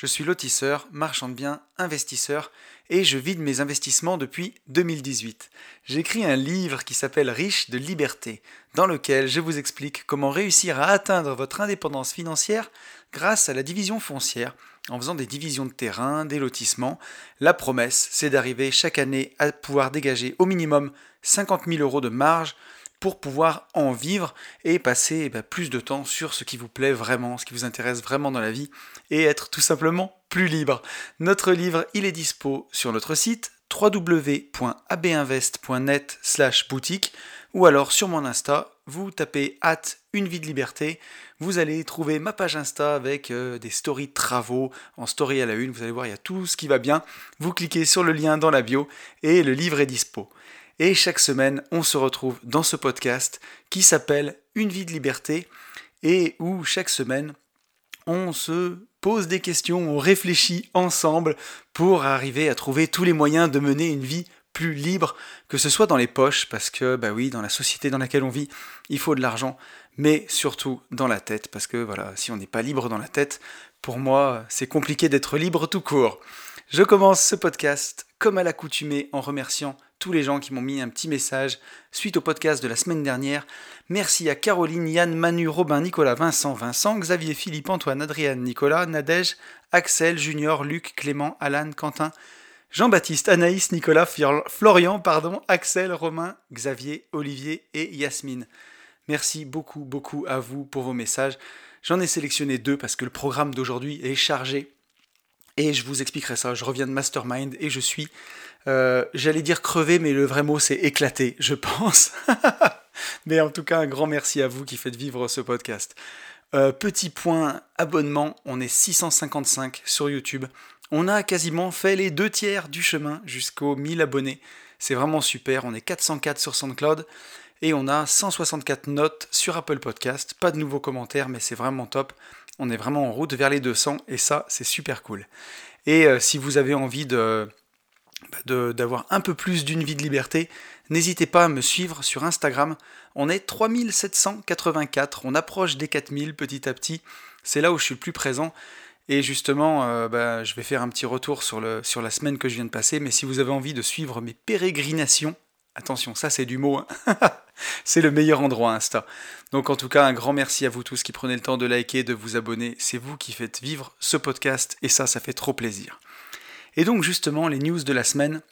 je suis lotisseur, marchand de biens, investisseur et je vide mes investissements depuis 2018. J'écris un livre qui s'appelle Riche de liberté, dans lequel je vous explique comment réussir à atteindre votre indépendance financière grâce à la division foncière, en faisant des divisions de terrain, des lotissements. La promesse, c'est d'arriver chaque année à pouvoir dégager au minimum 50 000 euros de marge pour pouvoir en vivre et passer eh ben, plus de temps sur ce qui vous plaît vraiment, ce qui vous intéresse vraiment dans la vie et être tout simplement plus libre. Notre livre, il est dispo sur notre site www.abinvest.net boutique ou alors sur mon Insta, vous tapez at une vie de liberté, vous allez trouver ma page Insta avec euh, des stories de travaux en story à la une, vous allez voir, il y a tout ce qui va bien. Vous cliquez sur le lien dans la bio et le livre est dispo. Et chaque semaine, on se retrouve dans ce podcast qui s'appelle Une vie de liberté et où chaque semaine, on se pose des questions, on réfléchit ensemble pour arriver à trouver tous les moyens de mener une vie plus libre, que ce soit dans les poches, parce que, bah oui, dans la société dans laquelle on vit, il faut de l'argent, mais surtout dans la tête, parce que voilà, si on n'est pas libre dans la tête, pour moi, c'est compliqué d'être libre tout court. Je commence ce podcast, comme à l'accoutumée, en remerciant tous les gens qui m'ont mis un petit message suite au podcast de la semaine dernière. Merci à Caroline, Yann, Manu, Robin, Nicolas, Vincent, Vincent, Xavier, Philippe, Antoine, Adrienne, Nicolas, Nadège, Axel, Junior, Luc, Clément, Alan, Quentin, Jean-Baptiste, Anaïs, Nicolas, Florian, pardon, Axel, Romain, Xavier, Olivier et Yasmine. Merci beaucoup, beaucoup à vous pour vos messages. J'en ai sélectionné deux parce que le programme d'aujourd'hui est chargé. Et je vous expliquerai ça. Je reviens de Mastermind et je suis euh, j'allais dire crevé, mais le vrai mot c'est éclaté, je pense. mais en tout cas, un grand merci à vous qui faites vivre ce podcast. Euh, petit point abonnement, on est 655 sur YouTube. On a quasiment fait les deux tiers du chemin jusqu'aux 1000 abonnés. C'est vraiment super. On est 404 sur SoundCloud et on a 164 notes sur Apple Podcast. Pas de nouveaux commentaires, mais c'est vraiment top. On est vraiment en route vers les 200 et ça, c'est super cool. Et euh, si vous avez envie bah, d'avoir un peu plus d'une vie de liberté, n'hésitez pas à me suivre sur Instagram. On est 3784, on approche des 4000 petit à petit. C'est là où je suis le plus présent. Et justement, euh, bah, je vais faire un petit retour sur, la semaine que je viens de passer. Mais si vous avez envie de suivre mes pérégrinations, attention, ça c'est du mot, hein. c'est le meilleur endroit Insta. Donc en tout cas, un grand merci à vous tous qui prenez le temps de liker, de vous abonner. C'est vous qui faites vivre ce podcast et ça, ça fait trop plaisir. Et donc justement, les news de la semaine,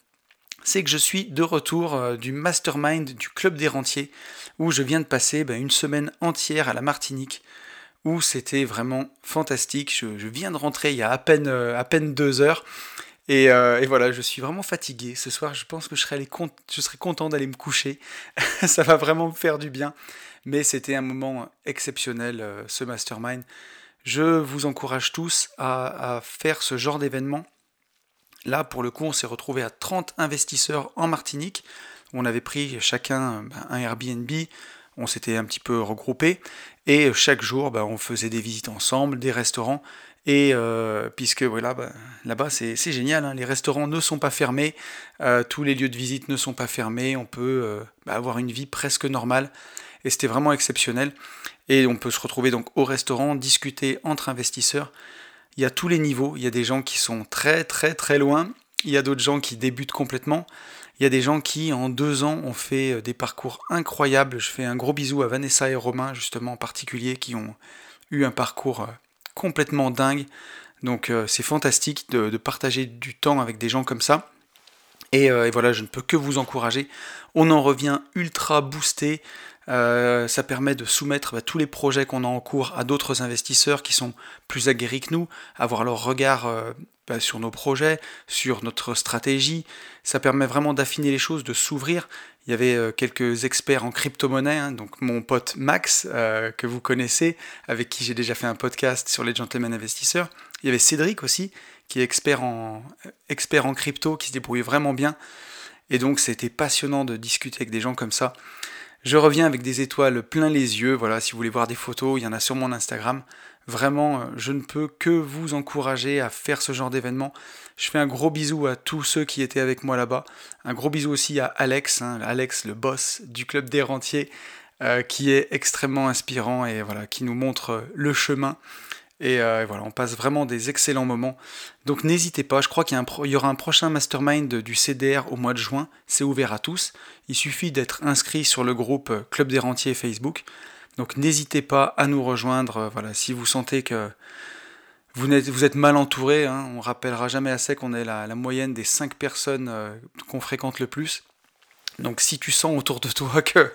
c'est que je suis de retour euh, du mastermind du Club des Rentiers, où je viens de passer ben, une semaine entière à la Martinique, où c'était vraiment fantastique. Je, viens de rentrer il y a à peine, euh, à peine deux heures. Euh, et, voilà, je suis vraiment fatigué. Ce soir, je pense que je serai, je serai content d'aller me coucher. Ça va vraiment me faire du bien. Mais c'était un moment exceptionnel, ce mastermind. Je vous encourage tous à faire ce genre d'événement Là, pour le coup, on s'est retrouvé à 30 investisseurs en Martinique. On avait pris chacun ben, un Airbnb, on s'était un petit peu regroupé, et chaque jour, ben, on faisait des visites ensemble, des restaurants, et euh, puisque voilà, ben, là-bas c'est génial, hein. les restaurants ne sont pas fermés, euh, tous les lieux de visite ne sont pas fermés, on peut euh, avoir une vie presque normale, et c'était vraiment exceptionnel. Et on peut se retrouver donc au restaurant, discuter entre investisseurs. Il y a tous les niveaux. Il y a des gens qui sont très très très loin. Il y a d'autres gens qui débutent complètement. Il y a des gens qui, en deux ans, ont fait euh, des parcours incroyables. Je fais un gros bisou à Vanessa et Romain, justement, en particulier, qui ont eu un parcours euh, complètement dingue. Donc euh, c'est fantastique de, partager du temps avec des gens comme ça. Et, et, voilà, je ne peux que vous encourager. On en revient ultra boosté. Euh, ça permet de soumettre bah, tous les projets qu'on a en cours à d'autres investisseurs qui sont plus aguerris que nous, avoir leur regard euh, bah, sur nos projets, sur notre stratégie. Ça permet vraiment d'affiner les choses, de s'ouvrir. Il y avait euh, quelques experts en crypto-monnaie, hein, donc mon pote Max, que vous connaissez, avec qui j'ai déjà fait un podcast sur les gentlemen investisseurs. Il y avait Cédric aussi, qui est expert en, expert en crypto, qui se débrouille vraiment bien. Et donc c'était passionnant de discuter avec des gens comme ça. Je reviens avec des étoiles plein les yeux. Voilà, si vous voulez voir des photos, il y en a sur mon Instagram. Vraiment, euh, je ne peux que vous encourager à faire ce genre d'événement. Je fais un gros bisou à tous ceux qui étaient avec moi là-bas. Un gros bisou aussi à Alex, hein, Alex le boss du club des rentiers, euh, qui est extrêmement inspirant et voilà, qui nous montre le chemin. Et, voilà, on passe vraiment des excellents moments. Donc n'hésitez pas, je crois qu'il y, aura un prochain mastermind du CDR au mois de juin. C'est ouvert à tous. Il suffit d'être inscrit sur le groupe Club des Rentiers Facebook. Donc n'hésitez pas à nous rejoindre. Euh, voilà, si vous sentez que vous êtes, mal entouré, hein, on rappellera jamais assez qu'on est la, moyenne des 5 personnes euh, qu'on fréquente le plus. Donc si tu sens autour de toi que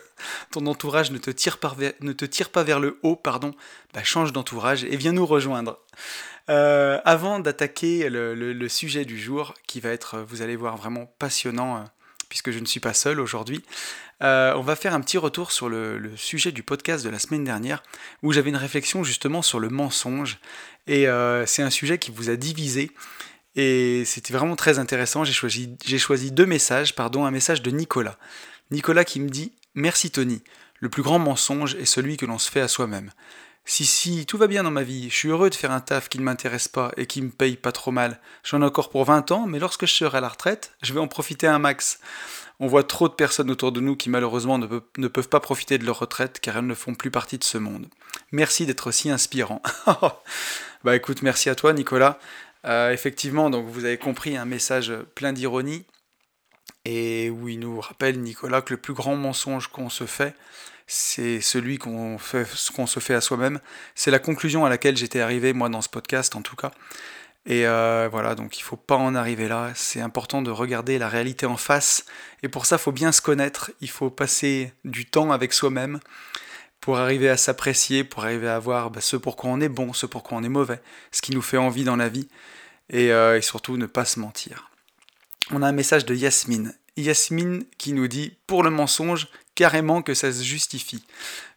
ton entourage ne te tire, pas vers le haut, pardon, bah change d'entourage et viens nous rejoindre. Euh, avant d'attaquer le, sujet du jour, qui va être, vous allez voir, vraiment passionnant, puisque je ne suis pas seul aujourd'hui, euh, on va faire un petit retour sur le, sujet du podcast de la semaine dernière, où j'avais une réflexion justement sur le mensonge. Et euh, c'est un sujet qui vous a divisé. Et c'était vraiment très intéressant. J'ai choisi, deux messages, pardon, un message de Nicolas. Nicolas qui me dit Merci Tony, le plus grand mensonge est celui que l'on se fait à soi-même. Si, si, tout va bien dans ma vie, je suis heureux de faire un taf qui ne m'intéresse pas et qui me paye pas trop mal. J'en ai encore pour 20 ans, mais lorsque je serai à la retraite, je vais en profiter un max. On voit trop de personnes autour de nous qui malheureusement ne, peuvent pas profiter de leur retraite car elles ne font plus partie de ce monde. Merci d'être si inspirant. bah écoute, merci à toi Nicolas. Euh, effectivement, donc vous avez compris un message plein d'ironie et où il nous rappelle Nicolas que le plus grand mensonge qu'on se fait, c'est celui qu'on fait, qu'on se fait à soi-même. C'est la conclusion à laquelle j'étais arrivé moi dans ce podcast en tout cas. Et euh, voilà, donc il faut pas en arriver là. C'est important de regarder la réalité en face. Et pour ça, il faut bien se connaître. Il faut passer du temps avec soi-même pour arriver à s'apprécier, pour arriver à voir bah, ce pour quoi on est bon, ce pour quoi on est mauvais, ce qui nous fait envie dans la vie. Et, euh, surtout, ne pas se mentir. On a un message de Yasmine. Yasmine qui nous dit Pour le mensonge, carrément que ça se justifie.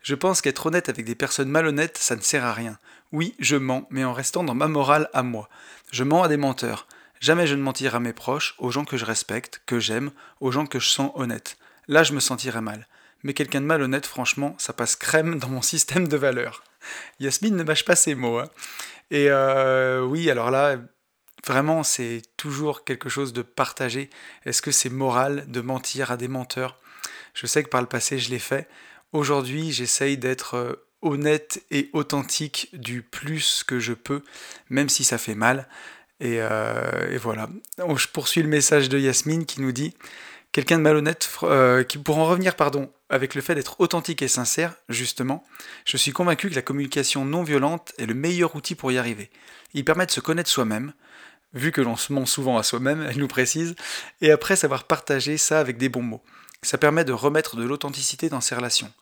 Je pense qu'être honnête avec des personnes malhonnêtes, ça ne sert à rien. Oui, je mens, mais en restant dans ma morale à moi. Je mens à des menteurs. Jamais je ne mentirai à mes proches, aux gens que je respecte, que j'aime, aux gens que je sens honnêtes. Là, je me sentirais mal. Mais quelqu'un de malhonnête, franchement, ça passe crème dans mon système de valeurs. Yasmine ne mâche pas ses mots. Hein. Et euh, oui, alors là, vraiment, c'est toujours quelque chose de partagé. Est-ce que c'est moral de mentir à des menteurs? Je sais que par le passé, je l'ai fait. Aujourd'hui, j'essaye d'être euh, honnête et authentique du plus que je peux, même si ça fait mal. Et, euh, voilà. je poursuis le message de Yasmine qui nous dit quelqu'un de malhonnête, qui, pour en revenir, pardon, avec le fait d'être authentique et sincère, justement, je suis convaincu que la communication non violente est le meilleur outil pour y arriver. Il permet de se connaître soi-même, vu que l'on se ment souvent à soi-même, elle nous précise, et après savoir partager ça avec des bons mots. Ça permet de remettre de l'authenticité dans ses relations.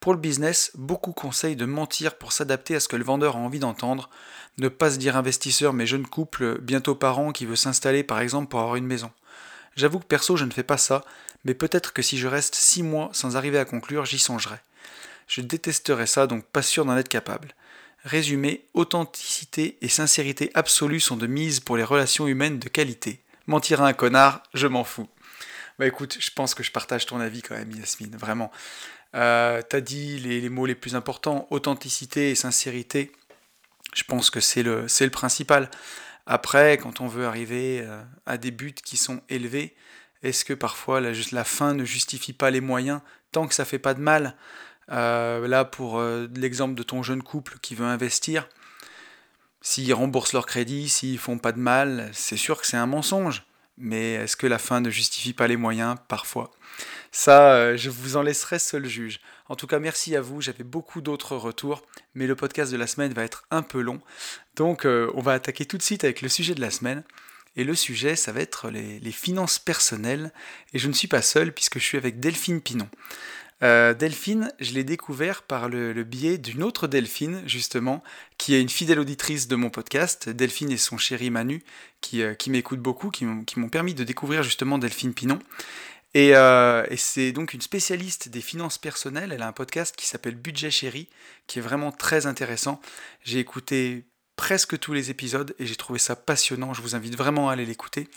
Pour le business, beaucoup conseillent de mentir pour s'adapter à ce que le vendeur a envie d'entendre, ne pas se dire investisseur mais jeune couple, bientôt parent qui veut s'installer par exemple pour avoir une maison. J'avoue que perso je ne fais pas ça, mais peut-être que si je reste 6 mois sans arriver à conclure, j'y songerai. Je détesterais ça, donc pas sûr d'en être capable. Résumé, authenticité et sincérité absolue sont de mise pour les relations humaines de qualité. Mentir à un connard, je m'en fous. Bah écoute, je pense que je partage ton avis quand même, Yasmine, vraiment. Euh, T'as dit les, mots les plus importants, authenticité et sincérité. Je pense que c'est le, le principal. Après, quand on veut arriver euh, à des buts qui sont élevés, est-ce que parfois la, fin ne justifie pas les moyens tant que ça fait pas de mal? Euh, Là, pour euh, l'exemple de ton jeune couple qui veut investir, s'ils remboursent leur crédit, s'ils font pas de mal, c'est sûr que c'est un mensonge. Mais est-ce que la fin ne justifie pas les moyens? Parfois. Ça, euh, je vous en laisserai seul juge. En tout cas, merci à vous. J'avais beaucoup d'autres retours, mais le podcast de la semaine va être un peu long. Donc, on va attaquer tout de suite avec le sujet de la semaine. Et le sujet, ça va être les, finances personnelles. Et je ne suis pas seul puisque je suis avec Delphine Pinon. Euh, Delphine, je l'ai découvert par le, biais d'une autre Delphine, justement, qui est une fidèle auditrice de mon podcast. Delphine et son chéri Manu, qui, qui m'écoutent beaucoup, qui m'ont permis de découvrir justement Delphine Pinon. Euh, et, c'est donc une spécialiste des finances personnelles. Elle a un podcast qui s'appelle Budget Chéri, qui est vraiment très intéressant. J'ai écouté presque tous les épisodes et j'ai trouvé ça passionnant. Je vous invite vraiment à aller l'écouter.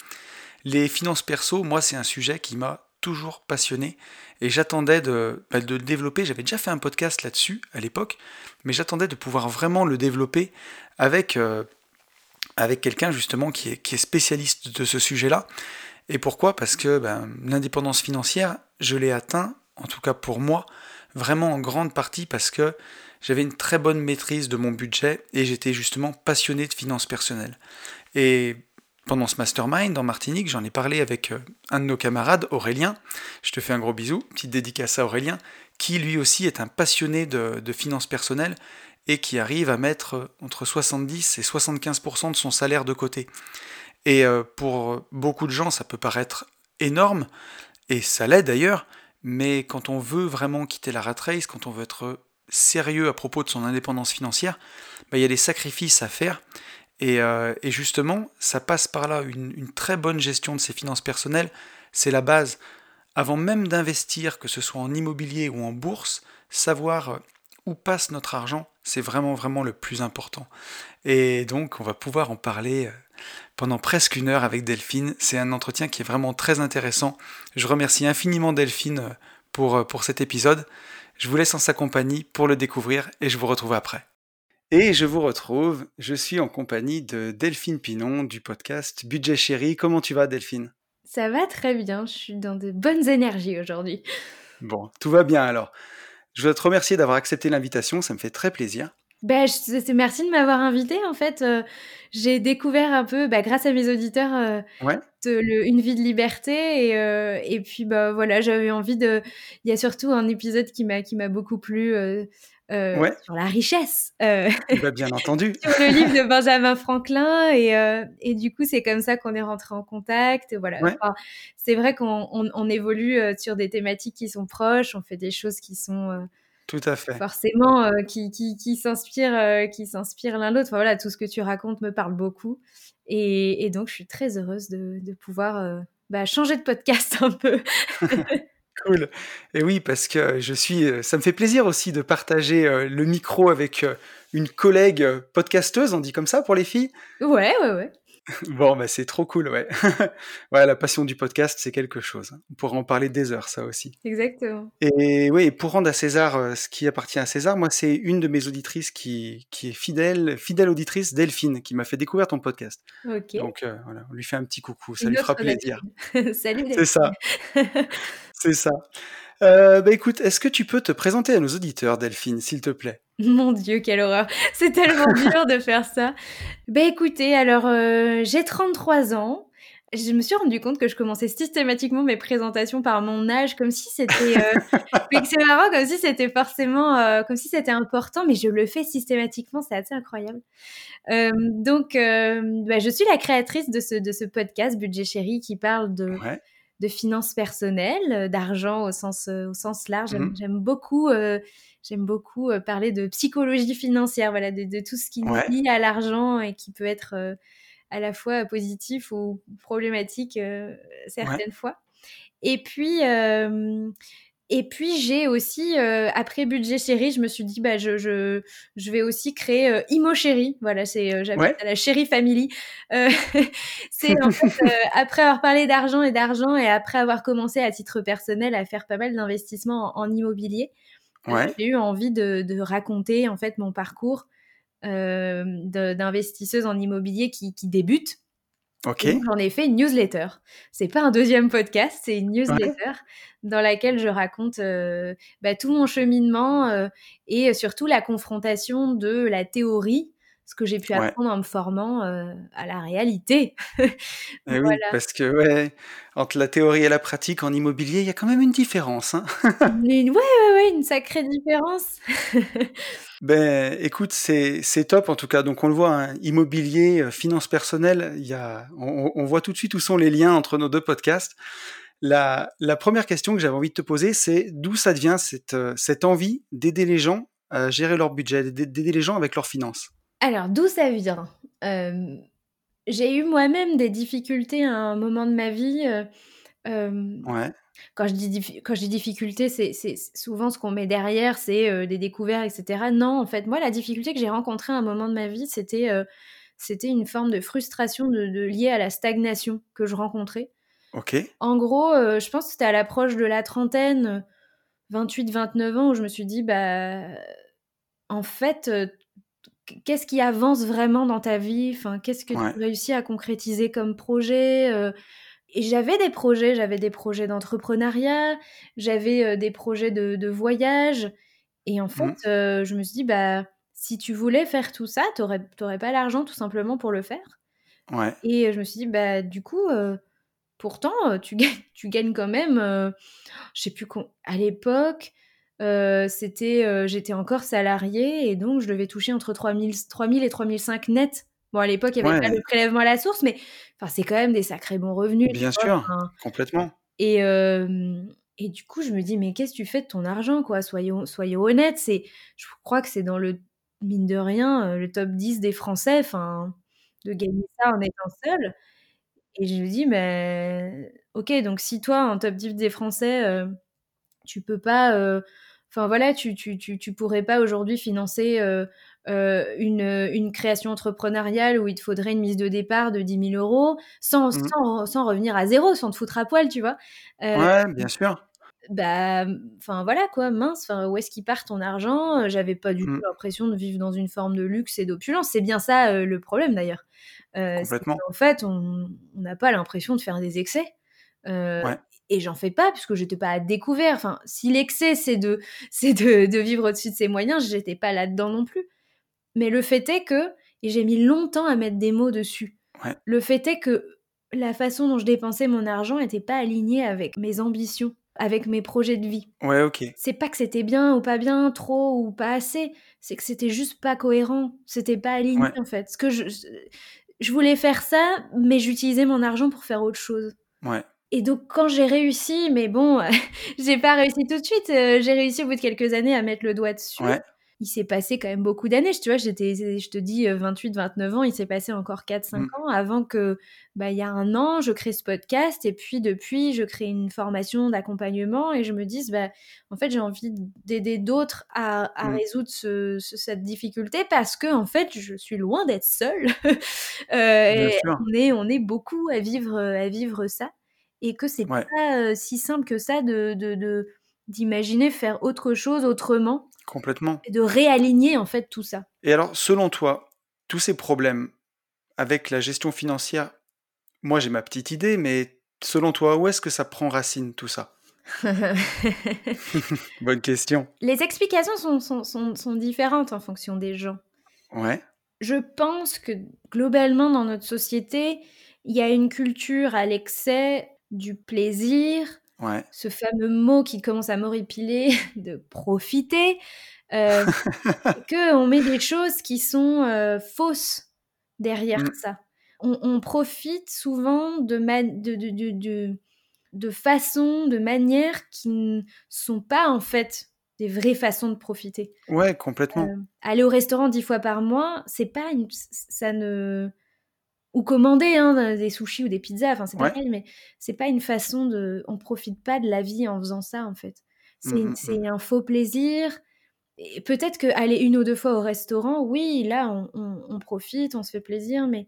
Les finances perso, moi, c'est un sujet qui m'a toujours passionné et j'attendais de, bah, le développer. J'avais déjà fait un podcast là-dessus à l'époque, mais j'attendais de pouvoir vraiment le développer avec, euh, avec quelqu'un justement qui est, qui est spécialiste de ce sujet-là. Et pourquoi? Parce que ben, l'indépendance financière, je l'ai atteint, en tout cas pour moi, vraiment en grande partie parce que j'avais une très bonne maîtrise de mon budget et j'étais justement passionné de finances personnelles. Et pendant ce mastermind en Martinique, j'en ai parlé avec euh, un de nos camarades, Aurélien. Je te fais un gros bisou, petite dédicace à Aurélien, qui lui aussi est un passionné de, finances personnelles et qui arrive à mettre euh, entre 70 et 75% de son salaire de côté. Et euh, pour beaucoup de gens, ça peut paraître énorme, et ça l'est d'ailleurs, mais quand on veut vraiment quitter la rat race, quand on veut être sérieux à propos de son indépendance financière, bah, il y a des sacrifices à faire. Euh, et, justement, ça passe par là, une, très bonne gestion de ses finances personnelles, c'est la base. Avant même d'investir, que ce soit en immobilier ou en bourse, savoir où passe notre argent, c'est vraiment vraiment le plus important. Et donc, on va pouvoir en parler euh, pendant presque une heure avec Delphine. C'est un entretien qui est vraiment très intéressant. Je remercie infiniment Delphine euh, pour, euh, pour cet épisode. Je vous laisse en sa compagnie pour le découvrir et je vous retrouve après. Et je vous retrouve, je suis en compagnie de Delphine Pinon du podcast Budget Chéri. Comment tu vas Delphine? Ça va très bien, je suis dans de bonnes énergies aujourd'hui. Bon, tout va bien alors. Je voudrais te remercier d'avoir accepté l'invitation, ça me fait très plaisir. Ben, je, merci de m'avoir invité. En fait, euh, j'ai découvert un peu, bah, grâce à mes auditeurs, euh, le, une vie de liberté. Et, euh, et puis, bah, voilà, j'avais envie de. Il y a surtout un épisode qui m'a qui m'a beaucoup plu. sur la richesse. Bah, bien entendu. sur le livre de Benjamin Franklin. Et, et du coup, c'est comme ça qu'on est rentré en contact. Voilà. c'est vrai qu'on on, évolue sur des thématiques qui sont proches, on fait des choses qui sont tout à fait. Forcément, euh, qui, qui, qui s'inspirent euh, qui s'inspire l'un l'autre. Enfin, voilà, tout ce que tu racontes me parle beaucoup. Et, et donc, je suis très heureuse de, de pouvoir euh, bah, changer de podcast un peu. cool. Et oui, parce que je suis. Ça me fait plaisir aussi de partager le micro avec une collègue podcasteuse, on dit comme ça pour les filles Ouais, ouais, ouais. Bon, bah, c'est trop cool, ouais. ouais, la passion du podcast, c'est quelque chose. Hein. On pourra en parler des heures, ça aussi. Exactement. Et oui, pour rendre à César euh, ce qui appartient à César, moi, c'est une de mes auditrices qui, qui est fidèle, fidèle auditrice, Delphine, qui m'a fait découvrir ton podcast. Ok. Donc, euh, voilà, on lui fait un petit coucou, ça lui fera plaisir. Salut, C'est ça. c'est ça. Euh, bah écoute, est-ce que tu peux te présenter à nos auditeurs, Delphine, s'il te plaît? Mon Dieu, quelle horreur. C'est tellement dur de faire ça. Bah écoutez, alors euh, j'ai 33 ans. Je me suis rendu compte que je commençais systématiquement mes présentations par mon âge, comme si c'était. Euh... c'est marrant, comme si c'était forcément. Euh, comme si c'était important, mais je le fais systématiquement, c'est assez incroyable. Euh, donc, bah, je suis la créatrice de ce, de ce podcast Budget Chéri qui parle de. De finances personnelles, d'argent au sens, au sens large. J'aime mmh beaucoup j'aime beaucoup euh, parler de psychologie financière, voilà, de, tout ce qui nous lie à l'argent et qui peut être euh, à la fois positif ou problématique euh, certaines fois. Et puis, et puis j'ai aussi, après Budget Chéri, je me suis dit, bah, je, je, je vais aussi créer Imo Chéri. Voilà, c'est, j'appelle la Chéri Family. c'est en fait, après avoir parlé d'argent et d'argent et après avoir commencé à titre personnel à faire pas mal d'investissements en immobilier, j'ai eu envie de, raconter en fait mon parcours euh, d'investisseuse en immobilier qui, débute. Ok. J'en ai fait une newsletter. C'est pas un deuxième podcast, c'est une newsletter dans laquelle je raconte euh, bah, tout mon cheminement euh, et surtout la confrontation de la théorie ce que j'ai pu apprendre en me formant euh, à la réalité. Eh oui, parce que ouais, entre la théorie et la pratique en immobilier, il y a quand même une différence. Hein ouais, ouais, ouais, une sacrée différence. ben, écoute, c'est top en tout cas. Donc on le voit, hein, immobilier, euh, finance personnelle, il y a, on, voit tout de suite où sont les liens entre nos deux podcasts. La, la première question que j'avais envie de te poser, c'est d'où ça devient cette, euh, cette envie d'aider les gens à gérer leur budget, d'aider les gens avec leurs finances? Alors, d'où ça vient? Euh, J'ai eu moi-même des difficultés à un moment de ma vie. Euh, euh, ouais. Quand je dis, quand je dis difficulté, c'est souvent ce qu'on met derrière, c'est des découvertes, etc. Non, en fait, moi, la difficulté que j'ai rencontrée à un moment de ma vie, c'était c'était une forme de frustration de, liée à la stagnation que je rencontrais. OK. En gros, je pense que c'était à l'approche de la trentaine, 28-29 ans où je me suis dit: «Bah, en fait, qu'est-ce qui avance vraiment dans ta vie? Enfin, qu'est-ce que tu réussis à concrétiser comme projet?» heu et j'avais des projets, j'avais des projets d'entrepreneuriat, j'avais, heu, des projets de de voyage et en fait, Mmh. heu, je me suis dit: «Bah, si tu voulais faire tout ça, tu aurais tu aurais pas l'argent tout simplement pour le faire» Ouais. et je me suis dit: «Bah, du coup, pourtant, tu gagnes tu gagnes quand même, je sais plus à l'époque, heu, c'était, heu, j'étais encore salariée et donc je devais toucher entre 3000 s 3000 et 3005 net. Bon, à l'époque, il y avait pas le Ouais. prélèvement à la source, mais enfin, c'est quand même des sacrés bons revenus, Bien vois? sûr, complètement. et et du coup, je me dis: «Mais qu'est-ce que tu fais de ton argent, quoi? Soyons soyons honnêtes». C'est je crois que c'est dans le mine de rien, heu, le top 10 des Français, enfin, de gagner ça en étant seul et je me dis: «Mais OK, donc si toi, en top 10 des Français, tu peux pas, enfin voilà, tu tu tu tu pourrais pas aujourd'hui financer, heu heu, une, une création entrepreneuriale où il te faudrait une mise de départ de 10 000 € sans Mmh. sans sans revenir à 0, sans te foutre à poil», tu vois? Heu, Ouais, bien sûr. bah, enfin voilà quoi, mince, où est-ce qu'il part ton argent? J'avais pas du tout Mmh. l'impression de vivre dans une forme de luxe et d'opulence. C'est bien ça, heu, le problème d'ailleurs. Complètement. qu'en fait, on n'a pas l'impression de faire des excès, Ouais. Et j'en fais pas puisque j'étais pas à découvert. Enfin, si l'excès, c'est de c'est de de vivre au-dessus de ses moyens, j'étais pas là-dedans non plus. Mais le fait est que et j'ai mis longtemps à mettre des mots dessus. Ouais. Le fait est que la façon dont je dépensais mon argent était pas alignée avec mes ambitions, avec mes projets de vie. Ouais, OK. C'est pas que c'était bien ou pas bien, trop ou pas assez, c'est que c'était juste pas cohérent, c'était pas aligné, Ouais. en fait. Ce que je je voulais faire ça, mais j'utilisais mon argent pour faire autre chose Ouais. Et donc quand j'ai réussi, mais bon, j'ai pas réussi tout de suite, heu, j'ai réussi au bout de quelques années à mettre le doigt dessus. Ouais. Il s'est passé quand même beaucoup d'années. Tu vois, j'étais je te dis, heu, 28-29 ans, il s'est passé encore 4-5 Mmh. ans avant que, bah, il y a 1 an, je crée ce podcast et puis depuis, je crée une formation d'accompagnement et je me dise: «Bah, en fait, j'ai envie d'aider d'autres à à Mmh. résoudre ce ce cette difficulté parce qu'en fait, je suis loin d'être seule». Bien et sûr. on est on est beaucoup à vivre, à vivre ça et que c'est Ouais. pas, si simple que ça de de de d'imaginer faire autre chose autrement Complètement. et de réaligner, en fait, tout ça. Et alors, selon toi, tous ces problèmes avec la gestion financière, moi, j'ai ma petite idée, mais selon toi, où est-ce que ça prend racine tout ça? Bonne question. Les explications sont sont sont sont différentes en fonction des gens. Ouais. Je pense que globalement dans notre société, il y a une culture à l'excès du plaisir, Ouais. ce fameux mot qui commence à m'horripiler de profiter, heu, qu'on met des choses qui sont, heu, fausses derrière Mmh. ça. On on profite souvent de man de de de de façons, de manières qui ne sont pas, en fait, des vraies façons de profiter. Ouais, complètement. Hem, aller au restaurant 10 fois par mois, c'est pas une ça ne ou commander, hein, des sushis ou des pizzas, enfin, c'est Ouais. pareil, mais c'est pas une façon de on profite pas de la vie en faisant ça, en fait. Mmh C'est une mh, mmh. c'est un faux plaisir peut-être qu'aller 1 ou 2 fois au restaurant, oui, là, on on on profite, on se fait plaisir, mais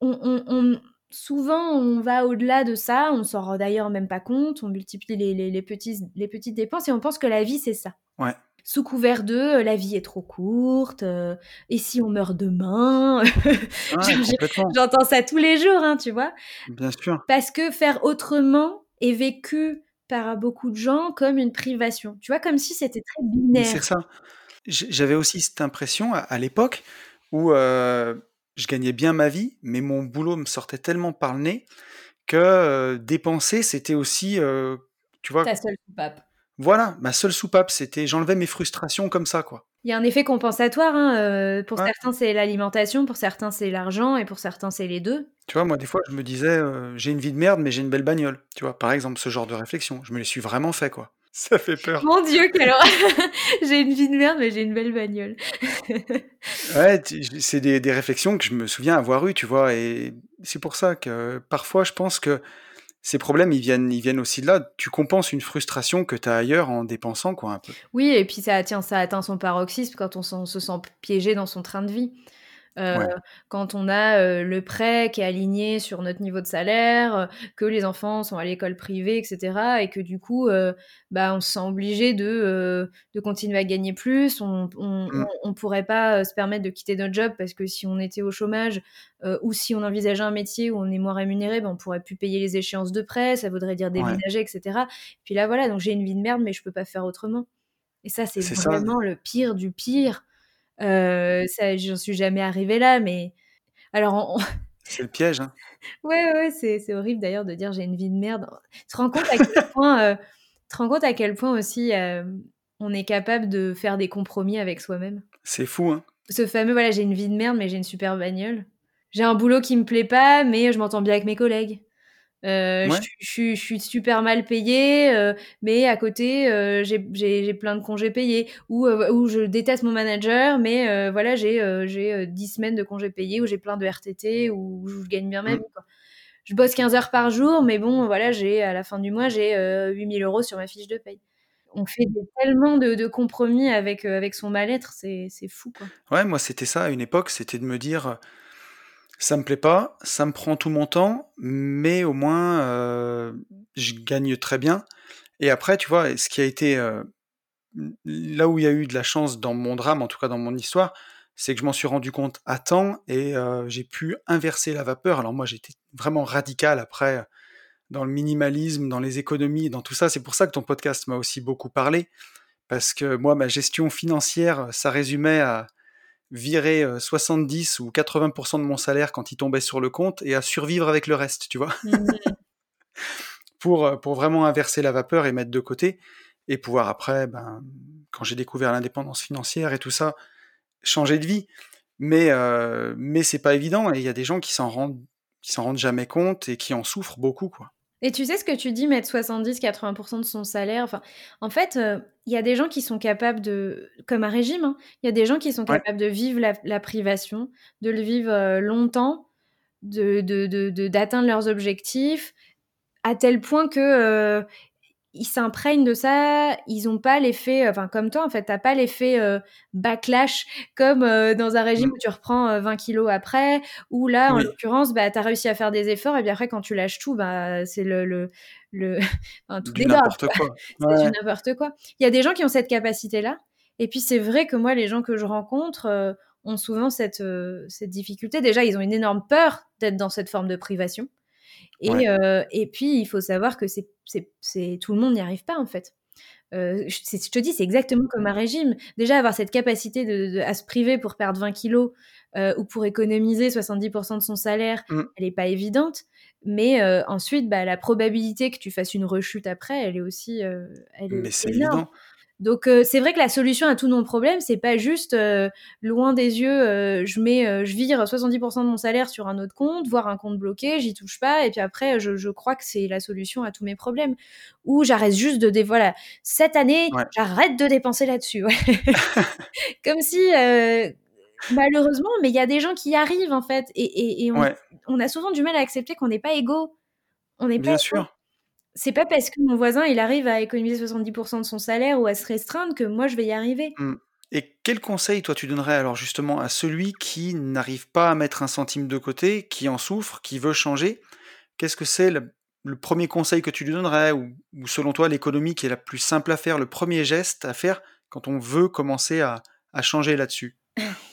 on on souvent, on va au-delà de ça, on s'en rend d'ailleurs même pas compte, on multiplie les les les petits les petites dépenses et on pense que la vie, c'est ça. Ouais. Sous couvert de, heu: «La vie est trop courte», heu: «Et si on meurt demain?» Ouais, complètement. j'entends ça tous les jours, hein, tu vois? Bien sûr. Parce que faire autrement est vécu par beaucoup de gens comme une privation. Tu vois? Comme si c'était très Mais c'est binaire. ça. J'avais aussi cette impression à à l'époque où, heu, je gagnais bien ma vie, mais mon boulot me sortait tellement par le nez que, dépenser, c'était aussi, tu vois? Ta seule soupape. Voilà, ma seule soupape, c'était j'enlevais mes frustrations comme ça, quoi. Il y a un effet compensatoire, hein, heu, pour Ouais. certains, c'est l'alimentation, pour certains, c'est l'argent et pour certains, c'est les 2. Tu vois, moi, des fois, je me disais, heu: «J'ai une vie de merde, mais j'ai une belle bagnole», tu vois? Par exemple, ce genre de réflexion, je me les suis vraiment fait, quoi. Ça fait peur. Mon Dieu, quelle horreur! «J'ai une vie de merde, mais j'ai une belle bagnole». Ouais, c'est des des réflexions que je me souviens avoir eues, tu vois? Et c'est pour ça que, parfois, je pense que ces problèmes, ils viennent ils viennent aussi de là. Tu compenses une frustration que tu as ailleurs en dépensant, quoi, un peu. Oui et puis ça atteint ça atteint son paroxysme quand on se sent piégé dans son train de vie. Euh, quand on a euh, le prêt qui est aligné sur notre niveau de salaire, euh, que les enfants sont à l'école privée, etc. Et que du coup, bah, on se sent obligé de, de continuer à gagner plus. On ne mm. pourrait pas se permettre de quitter notre job parce que si on était au chômage ou si on envisageait un métier où on est moins rémunéré, ben, on pourrait plus payer les échéances de prêt. Ça voudrait dire déménager, etc. Puis là, voilà, donc j'ai une vie de merde, mais je peux pas faire autrement. Et ça, c'est vraiment le pire du pire. Euh, ça, j'en suis jamais arrivée là, mais alors C'est le piège, hein. Ouais, ouais, c'est horrible d'ailleurs de dire j'ai une vie de merde. Tu te rends compte à quel point, euh, te rends compte à quel point aussi euh, on est capable de faire des compromis avec soi-même? C'est fou, hein. Ce fameux voilà, j'ai une vie de merde, mais j'ai une super bagnole. J'ai un boulot qui me plaît pas, mais je m'entends bien avec mes collègues. Euh, je, suis super mal payée, euh, mais à côté, euh, j'ai plein de congés payés. Ou, ou je déteste mon manager, mais voilà, j'ai 10 semaines de congés payés, ou j'ai plein de RTT, ou je gagne bien ma mmh. Je bosse 15 heures par jour, mais bon, voilà, j'ai à la fin du mois, j'ai 8000 euros sur ma fiche de paye. On fait tellement de, compromis avec, avec son mal-être, c'est fou. Quoi. Ouais, moi, c'était ça à une époque, c'était de me dire ça me plaît pas, ça me prend tout mon temps, mais au moins euh, je gagne très bien. Et après, tu vois, ce qui a été euh, là où il y a eu de la chance dans mon drame, en tout cas dans mon histoire, c'est que je m'en suis rendu compte à temps et euh, j'ai pu inverser la vapeur. Alors moi, j'étais vraiment radical après dans le minimalisme, dans les économies, dans tout ça. C'est pour ça que ton podcast m'a aussi beaucoup parlé, parce que moi, ma gestion financière, ça résumait à virer 70 ou 80% de mon salaire quand il tombait sur le compte et à survivre avec le reste, tu vois. Mmh pour, pour vraiment inverser la vapeur et mettre de côté et pouvoir après, ben, quand j'ai découvert l'indépendance financière et tout ça, changer de vie. Mais, mais c'est pas évident et il y a des gens qui s'en rendent, qui s'en rendent jamais compte et qui en souffrent beaucoup, quoi. Et tu sais ce que tu dis, mettre 70-80% de son salaire. Enfin, en fait, euh, il y a des gens qui sont capables de, comme un régime, hein, il y a des gens qui sont capables de vivre la, privation, de le vivre euh, longtemps, de, d'atteindre de, leurs objectifs, à tel point que euh, ils s'imprègnent de ça, ils n'ont pas l'effet, enfin comme toi en fait, t'as pas l'effet euh, backlash comme euh, dans un régime mm. où tu reprends 20 euh, kilos après, ou là en l'occurrence, bah, tu as réussi à faire des efforts et bien après quand tu lâches tout, bah, c'est le, le, le... enfin, tout n'importe quoi. c'est n'importe quoi. Il y a des gens qui ont cette capacité-là, et puis c'est vrai que moi les gens que je rencontre ont souvent cette, cette difficulté. Déjà, ils ont une énorme peur d'être dans cette forme de privation. Et, euh, et puis, il faut savoir que c'est, c'est, tout le monde n'y arrive pas, en fait. Euh, je, te dis, c'est exactement comme un régime. Déjà, avoir cette capacité de, à se priver pour perdre 20 kilos euh, ou pour économiser 70% de son salaire, mmh. elle n'est pas évidente. Mais ensuite, bah, la probabilité que tu fasses une rechute après, elle est aussi elle Mais c'est évident. Donc euh, c'est vrai que la solution à tous nos problèmes, c'est pas juste euh, loin des yeux, euh, je mets, je vire 70% de mon salaire sur un autre compte, voire un compte bloqué, j'y touche pas, et puis après je, crois que c'est la solution à tous mes problèmes. Ou j'arrête juste de voilà cette année, j'arrête de dépenser là-dessus. Comme si malheureusement, mais il y a des gens qui y arrivent en fait, et, on, a souvent du mal à accepter qu'on n'est pas égaux. On n'est pas. Bien sûr c'est pas parce que mon voisin il arrive à économiser 70% de son salaire ou à se restreindre que moi je vais y arriver. Mmh. Et quel conseil toi tu donnerais alors justement à celui qui n'arrive pas à mettre un centime de côté, qui en souffre, qui veut changer? Qu'est-ce que c'est le, premier conseil que tu lui donnerais ou, selon toi l'économie qui est la plus simple à faire, le premier geste à faire quand on veut commencer à changer là-dessus?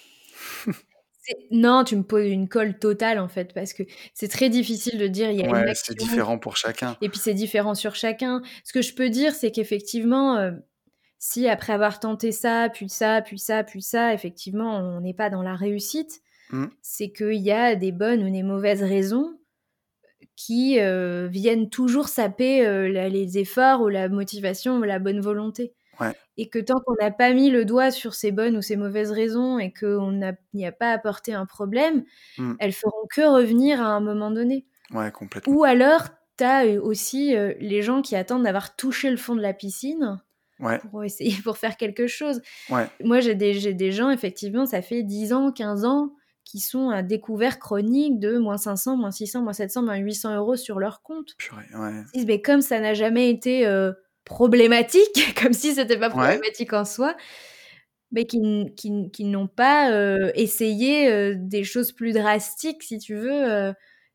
non, tu me poses une colle totale en fait, parce que c'est très difficile de dire il y a ouais, c'est différent pour chacun. Et puis c'est différent sur chacun. Ce que je peux dire, c'est qu'effectivement, euh, si après avoir tenté ça, puis ça, puis ça, puis ça, effectivement, on n'est pas dans la réussite, mmh. c'est qu'il y a des bonnes ou des mauvaises raisons qui euh, viennent toujours saper euh, les efforts ou la motivation ou la bonne volonté. Et que tant qu'on n'a pas mis le doigt sur ces bonnes ou ces mauvaises raisons et qu'on n'y a, pas apporté un problème, mmh. elles feront que revenir à un moment donné. Ouais, complètement. Ou alors, tu as euh, aussi euh, les gens qui attendent d'avoir touché le fond de la piscine pour essayer, pour faire quelque chose. Moi, j'ai des, des gens, effectivement, ça fait 10 ans, 15 ans, qui sont à découvert chronique de moins 500, moins 600, moins 700, moins 800 euros sur leur compte. Purée, ouais. Ils disent, mais comme ça n'a jamais été... Euh, problématique, comme si c'était pas problématique en soi, mais qui qui qui n'ont pas, heu, essayé, heu, des choses plus drastiques si tu veux, heu,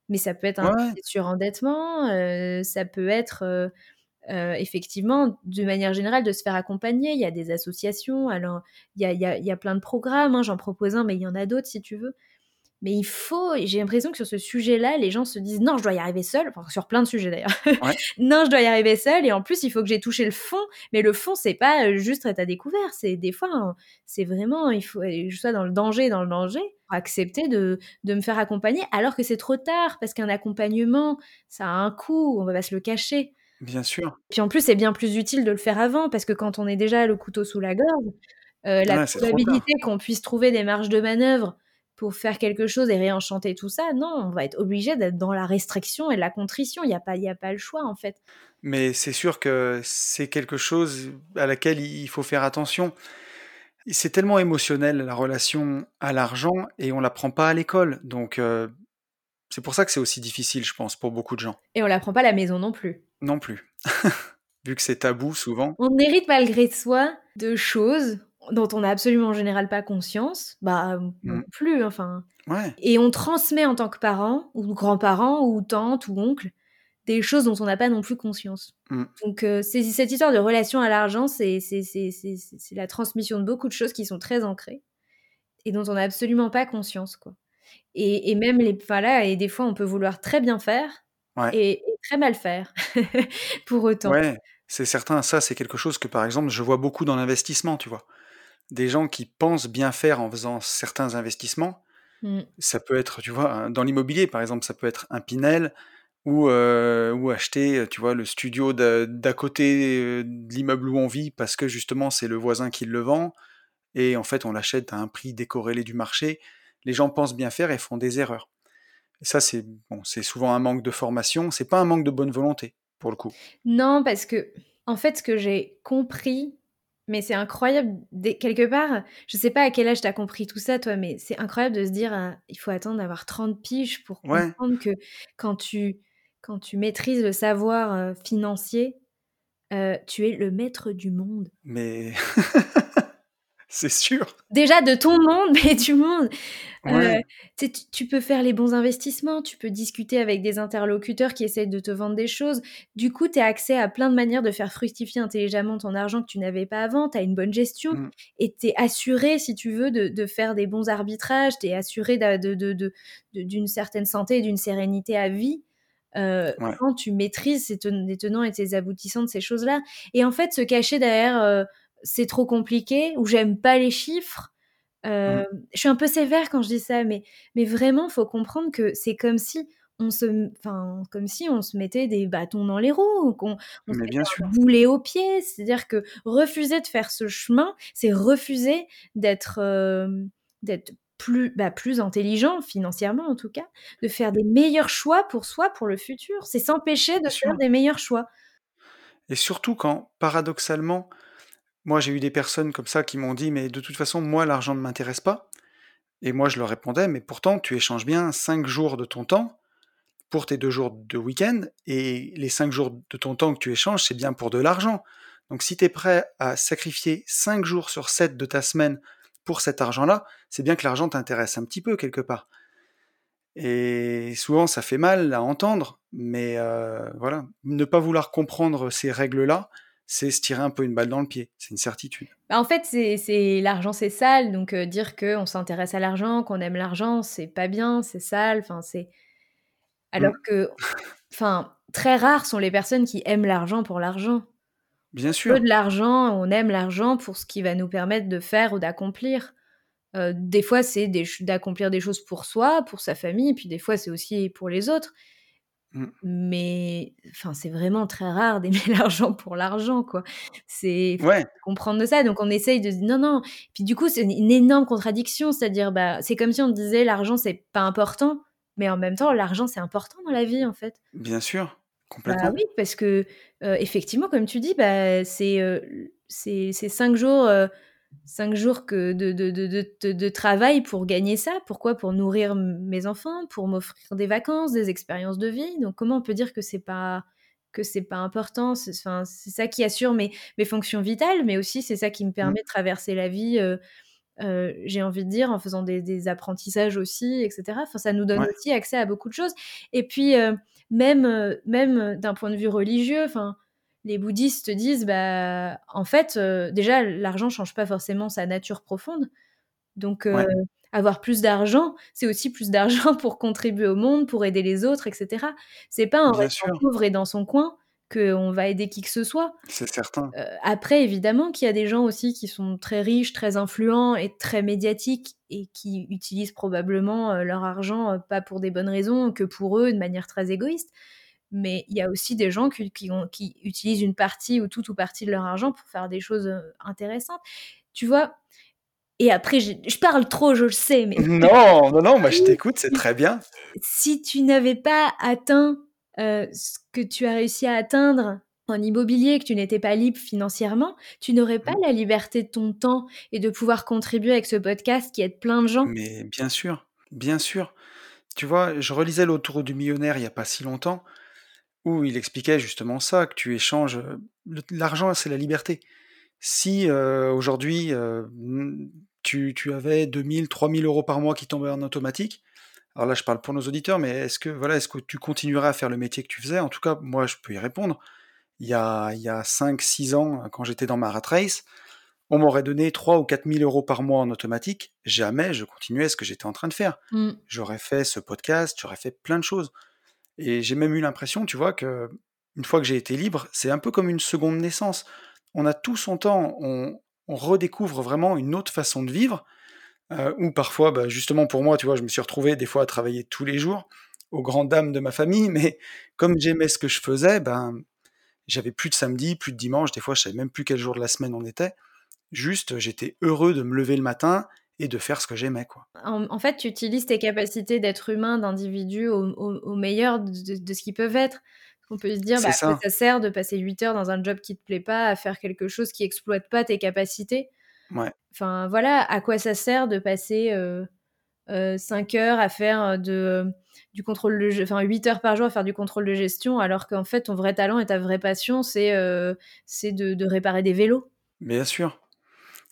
mais ça peut être un Ouais, surendettement, ça peut être, effectivement, de manière générale, de se faire accompagner. Il y a des associations, alors il y a il y a il y a plein de programmes, hein, j'en propose un, mais il y en a d'autres si tu veux. Mais il faut et j'ai l'impression que sur ce sujet-là, les gens se disent: «Non, je dois y arriver seul», enfin sur plein de sujets d'ailleurs. Ouais. «Non, je dois y arriver seul et en plus, il faut que j'ai touché le fond». Mais le fond, c'est pas, heu, juste être à découvert, c'est des fois, hein, c'est vraiment il faut je sois dans le danger dans le danger, accepter de de me faire accompagner alors que c'est trop tard parce qu'un accompagnement, ça a un coût, on va pas se le cacher. Bien sûr. Puis en plus, c'est bien plus utile de le faire avant parce que quand on est déjà le couteau sous la gorge, heu, la Ouais, probabilité qu'on puisse trouver des marges de manœuvre pour faire quelque chose et réenchanter tout ça, non, on va être obligé d'être dans la restriction et la contrition. Il y a pas y a pas le choix, en fait. Mais c'est sûr que c'est quelque chose à laquelle il faut faire attention. C'est tellement émotionnel la relation à l'argent et on l'apprend pas à l'école, donc heu, c'est pour ça que c'est aussi difficile, je pense, pour beaucoup de gens. Et on l'apprend pas à la maison non plus. Non plus. Vu que c'est tabou souvent. On hérite malgré soi de choses dont on n'a absolument en général pas conscience, bah, Mmh. plus, enfin Ouais, et on transmet en tant que parent ou grands-parents ou tante ou oncle, des choses dont on n'a pas non plus conscience. mmh, Donc c'est cette histoire de relation à l'argent, c'est c'est c'est c'est c'est c'est la transmission de beaucoup de choses qui sont très ancrées et dont on n'a absolument pas conscience, quoi et et même les enfin là et des fois, on peut vouloir très bien faire ouais, et et très mal faire pour autant. ouais, c'est certain. Ça, c'est quelque chose que, par exemple, je vois beaucoup dans l'investissement, tu vois? Des gens qui pensent bien faire en faisant certains investissements, Mmh. ça peut être, tu vois, dans l'immobilier, par exemple, ça peut être un Pinel ou heu, ou acheter, heu, tu vois, le studio d'à côté, heu, de l'immeuble où on vit parce que justement, c'est le voisin qui le vend et en fait, on l'achète à un prix décorrélé du marché. Les gens pensent bien faire et font des erreurs. Et ça, c'est bon, c'est souvent un manque de formation, c'est pas un manque de bonne volonté, pour le coup. Non, parce que en fait, ce que j'ai compris, mais c'est incroyable quelque part, je sais pas à quel âge tu as compris tout ça toi, mais c'est incroyable de se dire, heu, il faut attendre d'avoir 30 piges pour Ouais, comprendre que quand tu quand tu maîtrises le savoir, heu, financier, heu, tu es le maître du monde. mais c'est sûr. Déjà de ton monde, mais du monde. Ouais, tu peux faire les bons investissements, tu peux discuter avec des interlocuteurs qui essayent de te vendre des choses. Du coup, tu as accès à plein de manières de faire fructifier intelligemment ton argent que tu n'avais pas avant. Tu as une bonne gestion mmh, et tu es assuré, si tu veux, de de faire des bons arbitrages. Tu es assuré d'a de d'une certaine santé et d'une sérénité à vie, ouais, quand tu maîtrises les tenants et tes aboutissants de ces choses-là et en fait, se cacher derrière, heu: «C'est trop compliqué» ou «J'aime pas les chiffres», mmh, Heu, je suis un peu sévère quand je dis ça, mais mais vraiment, faut comprendre que c'est comme si on se enfin, comme si on se mettait des bâtons dans les roues ou qu'on on se bien sûr. boulet aux pieds. C'est-à-dire que refuser de faire ce chemin, c'est refuser d'être, hem, d'être plus, bah, plus intelligent financièrement en tout cas, de faire des meilleurs choix pour soi, pour le futur. C'est s'empêcher de Bien faire sûr. des meilleurs choix. Et surtout quand, paradoxalement, moi j'ai eu des personnes comme ça qui m'ont dit: «Mais de toute façon, moi l'argent ne m'intéresse pas» et moi je leur répondais: «Mais pourtant tu échanges bien 5 jours de ton temps pour tes 2 jours de week-end et les 5 jours de ton temps que tu échanges, c'est bien pour de l'argent. Donc si tu es prêt à sacrifier 5 jours sur 7 de ta semaine pour cet argent-là, c'est bien que l'argent t'intéresse un petit peu quelque part». Et souvent ça fait mal à entendre, mais heu, voilà, ne pas vouloir comprendre ces règles-là, c'est se tirer un peu une balle dans le pied, c'est une certitude. Bah, en fait, c'est l'argent, c'est sale, donc heu, dire qu'on s'intéresse à l'argent, qu'on aime l'argent, c'est pas bien, c'est sale, enfin c'est Alors Mmh, que enfin, très rares sont les personnes qui aiment l'argent pour l'argent. bien sûr. de l'argent, on aime l'argent pour ce qui va nous permettre de faire ou d'accomplir. Heu, des fois, c'est des d'accomplir des choses pour soi, pour sa famille, puis des fois, c'est aussi pour les autres. Mmh, Mais enfin, c'est vraiment très rare d'aimer l'argent pour l'argent, quoi. C'est ouais, comprendre ça, donc on essaye de se non, non. Puis du coup, c'est une énorme contradiction, c'est-à-dire, bah, c'est comme si on disait: «L'argent, c'est pas important», mais en même temps, l'argent, c'est important dans la vie, en fait. bien sûr, Bah, complètement. oui, parce que, heu, effectivement, comme tu dis, bah, c'est, heu, l c'est 5 jours, heu, 5 jours que de de de de travail pour gagner ça. Pourquoi? Pour nourrir mes enfants, pour m'offrir des vacances, des expériences de vie. Donc comment on peut dire que c'est pas que c'est pas important? C'est ça qui assure mes, mes fonctions vitales, mais aussi c'est ça qui me mmh. permet de traverser la vie. Euh, euh, j'ai envie de dire, en faisant des, apprentissages aussi, etc. Enfin, ça nous donne aussi accès à beaucoup de choses. Et puis, euh, même, même d'un point de vue religieux, enfin, les bouddhistes disent, bah, en fait, déjà, l'argent change pas forcément sa nature profonde. Donc, avoir plus d'argent, c'est aussi plus d'argent pour contribuer au monde, pour aider les autres, etc. C'est pas en restant pauvre et dans son coin qu'on va aider qui que ce soit. C'est certain. Euh, après, évidemment qu'il y a des gens aussi qui sont très riches, très influents et très médiatiques et qui utilisent probablement euh, leur argent euh, pas pour des bonnes raisons, que pour eux, de manière très égoïste. Mais il y a aussi des gens qui, qui utilisent une partie ou toute ou partie de leur argent pour faire des choses intéressantes. Tu vois, et après, je, parle trop, je le sais, mais... Non, non, non, moi je t'écoute, c'est très bien. Si tu n'avais pas atteint euh, ce que tu as réussi à atteindre en immobilier, que tu n'étais pas libre financièrement, tu n'aurais pas mmh. la liberté de ton temps et de pouvoir contribuer avec ce podcast qui aide plein de gens. Mais bien sûr, bien sûr. Tu vois, je relisais l'autour du millionnaire il n'y a pas si longtemps, où il expliquait justement ça, que tu échanges... Euh, l'argent, c'est la liberté. Si euh, aujourd'hui, tu, tu avais 2000, 3000 euros par mois qui tombaient en automatique. Alors là, je parle pour nos auditeurs, mais est-ce que, voilà, est-ce que tu continuerais à faire le métier que tu faisais? En tout cas, moi, je peux y répondre. Il y a, il y a 5-6 ans, quand j'étais dans ma rat race, on m'aurait donné 3 ou 4 000 euros par mois en automatique. Jamais je continuais ce que j'étais en train de faire. Mmh. J'aurais fait ce podcast, j'aurais fait plein de choses. Et j'ai même eu l'impression, tu vois, que une fois que j'ai été libre, c'est un peu comme une seconde naissance. On a tout son temps, on, on redécouvre vraiment une autre façon de vivre, euh, ou parfois, bah, justement pour moi, tu vois, je me suis retrouvé des fois à travailler tous les jours, aux grandes dames de ma famille, mais comme j'aimais ce que je faisais, ben, j'avais plus de samedi, plus de dimanche, des fois je savais même plus quel jour de la semaine on était. Juste, j'étais heureux de me lever le matin et de faire ce que j'aimais. quoi. En, fait, tu utilises tes capacités d'être humain, d'individu au, meilleur de, ce qu'ils peuvent être. On peut se dire, bah, ça. ça. sert de passer 8 heures dans un job qui te plaît pas, à faire quelque chose qui exploite pas tes capacités? Ouais. Enfin, voilà, à quoi ça sert de passer 5 euh, euh, heures à faire de, du contrôle de enfin 8 heures par jour à faire du contrôle de gestion, alors qu'en fait, ton vrai talent et ta vraie passion, c'est euh, de, de, réparer des vélos? Bien sûr.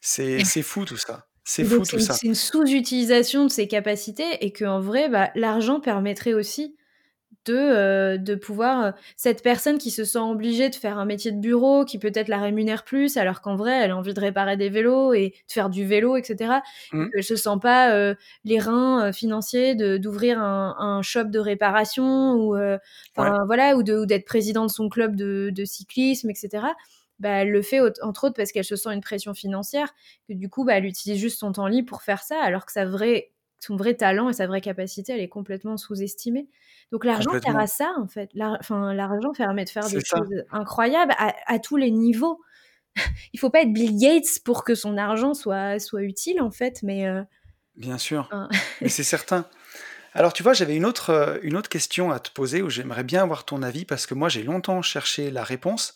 C'est fou tout ça. C'est fou tout ça. C'est une sous-utilisation de ses capacités et qu'en vrai, bah, l'argent permettrait aussi de, euh, de pouvoir euh, cette personne qui se sent obligée de faire un métier de bureau qui peut-être la rémunère plus alors qu'en vrai elle a envie de réparer des vélos et de faire du vélo etc mmh. elle se sent pas euh, les reins financiers d'ouvrir un, un, shop de réparation ou voilà ou d'être président de son club de, de cyclisme etc bah, elle le fait entre autres parce qu'elle se sent une pression financière que du coup bah, elle utilise juste son temps libre pour faire ça alors que sa vraie son vrai talent et sa vraie capacité, elle est complètement sous-estimée. Donc l'argent sert à ça, en fait. Enfin, l'argent permet de faire des choses incroyables à, tous les niveaux. Il faut pas être Bill Gates pour que son argent soit, soit utile, en fait, mais... Euh, Bien sûr, mais c'est certain. Alors tu vois, j'avais une autre, euh, une autre question à te poser où j'aimerais bien avoir ton avis parce que moi j'ai longtemps cherché la réponse.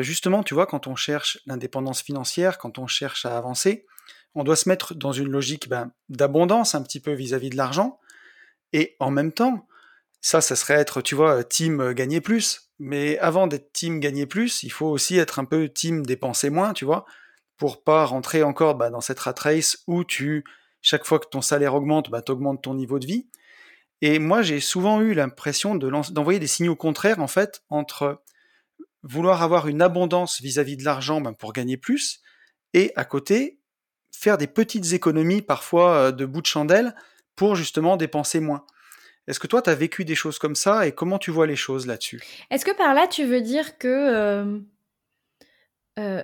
Justement, tu vois, quand on cherche l'indépendance financière, quand on cherche à avancer, on doit se mettre dans une logique ben, d'abondance un petit peu vis-à-vis de l'argent. Et en même temps, ça, ça serait être, tu vois, team gagner plus. Mais avant d'être team gagner plus, il faut aussi être un peu team dépenser moins, tu vois, pour pas rentrer encore ben, dans cette rat race où tu, chaque fois que ton salaire augmente, ben, tu augmentes ton niveau de vie. Et moi, j'ai souvent eu l'impression d'envoyer des signaux contraires, en fait, entre vouloir avoir une abondance vis-à-vis de l'argent ben, pour gagner plus, et à côté, faire des petites économies parfois euh, de bout de chandelle pour justement dépenser moins. Est-ce que toi, tu as vécu des choses comme ça et comment tu vois les choses là-dessus? Est-ce que par là, tu veux dire que euh, euh,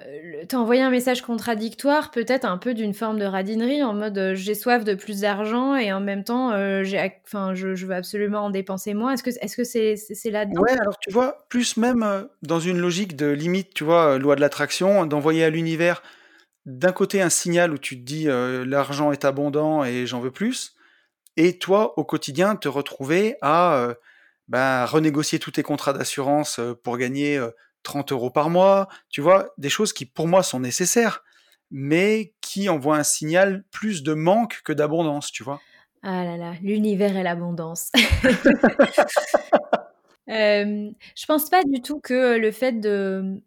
tu as envoyé un message contradictoire, peut-être un peu d'une forme de radinerie, en mode j'ai soif de plus d'argent et en même temps, j'ai, enfin, je, veux absolument en dépenser moins. Est-ce que c'est -ce c'est c'est là-dedans? Ouais, alors tu vois, plus même dans une logique de limite, tu vois, loi de l'attraction, d'envoyer à l'univers d'un côté un signal où tu te dis euh, l'argent est abondant et j'en veux plus, et toi au quotidien te retrouver à euh, bah, renégocier tous tes contrats d'assurance euh, pour gagner 30 euros par mois, tu vois, des choses qui pour moi sont nécessaires, mais qui envoient un signal plus de manque que d'abondance, tu vois. Ah là là, l'univers et l'abondance. Hem, je pense pas du tout que le fait de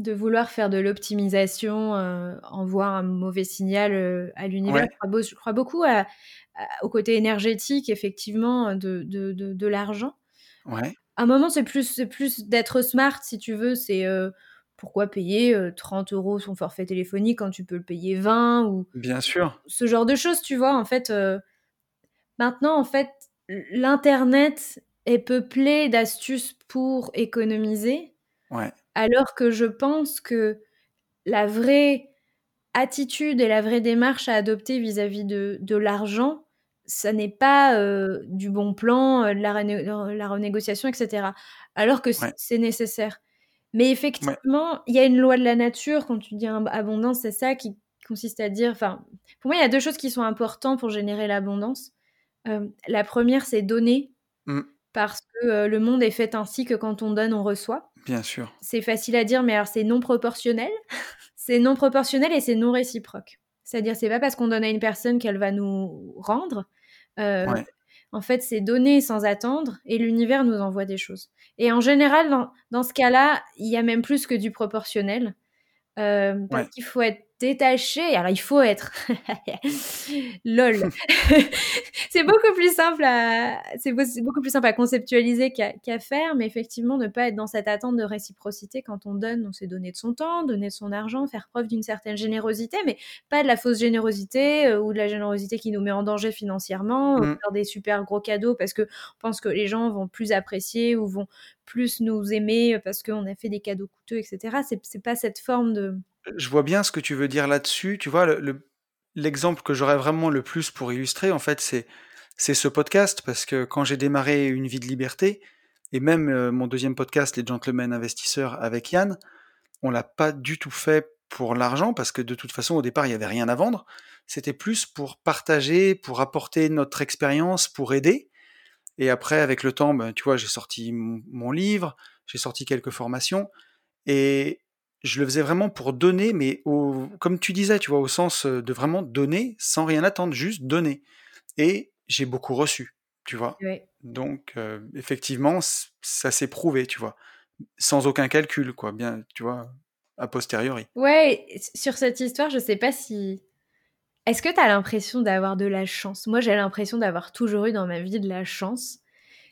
de vouloir faire de l'optimisation, heu, envoie un mauvais signal, heu, à l'univers. Ouais. Je crois beau je crois beaucoup à à au côté énergétique effectivement, de de de de l'argent. Ouais. À un moment, c'est plus plus d'être smart si tu veux, c'est, heu, pourquoi payer, heu, 30 € son forfait téléphonique quand tu peux le payer 20 ou Bien sûr. ce genre de choses, tu vois? En fait, heu, maintenant, en fait, l'internet est peuplé d'astuces pour économiser, Ouais. alors que je pense que la vraie attitude et la vraie démarche à adopter vis-à-vis de de l'argent, ça n'est pas, du bon plan, de la rené la renégociation et cetera. Alors que Ouais. c'est nécessaire. Mais Ouais. effectivement, il y a une loi de la nature quand tu dis ab abondance, c'est ça qui consiste à dire enfin, pour moi, il y a 2 choses qui sont importants pour générer l'abondance. La 1re, c'est donner, Mmh. parce que, le monde est fait ainsi que quand on donne, on reçoit. Bien sûr. C'est facile à dire, mais alors c'est non proportionnel. C'est non proportionnel et c'est non réciproque. C'est-à-dire, c'est pas parce qu'on donne à une personne qu'elle va nous rendre. Ouais. en fait, c'est donner sans attendre et l'univers nous envoie des choses. Et en général, dans dans ce cas-là, il y a même plus que du proportionnel, hem, parce Ouais. qu'il faut être détaché. Alors il faut être lol. C'est beaucoup plus simple à c'est beau c'est beaucoup plus simple à conceptualiser qu'à faire, mais effectivement, ne pas être dans cette attente de réciprocité quand on donne, on s'est donné de son temps, donner de son argent, faire preuve d'une certaine générosité, mais pas de la fausse générosité, heu, ou de la générosité qui nous met en danger financièrement, Mmh. faire des super gros cadeaux parce qu'on pense que les gens vont plus apprécier ou vont plus nous aimer parce qu'on a fait des cadeaux coûteux et cetera. C'est p c'est pas cette forme de Je vois bien ce que tu veux dire là-dessus. Tu vois, le le l'exemple que j'aurais vraiment le plus pour illustrer, en fait, c'est c'est ce podcast. Parce que quand j'ai démarré Une vie de liberté et même, heu, mon 2e podcast, Les Gentlemen Investisseurs avec Yann, on l'a pas du tout fait pour l'argent parce que de toute façon, au départ, il y avait rien à vendre. C'était plus pour partager, pour apporter notre expérience, pour aider. Et après, avec le temps, ben, tu vois, j'ai sorti mon livre, j'ai sorti quelques formations et je le faisais vraiment pour donner, mais au comme tu disais, tu vois, au sens, heu, de vraiment donner sans rien attendre, juste donner. Et j'ai beaucoup reçu, tu vois? Donc, heu, effectivement, ça s'est prouvé, tu vois? Sans aucun calcul, quoi, bien, tu vois, a posteriori. Ouais sur cette histoire, je sais pas si est-ce que tu as l'impression d'avoir de la chance? Moi, j'ai l'impression d'avoir toujours eu dans ma vie de la chance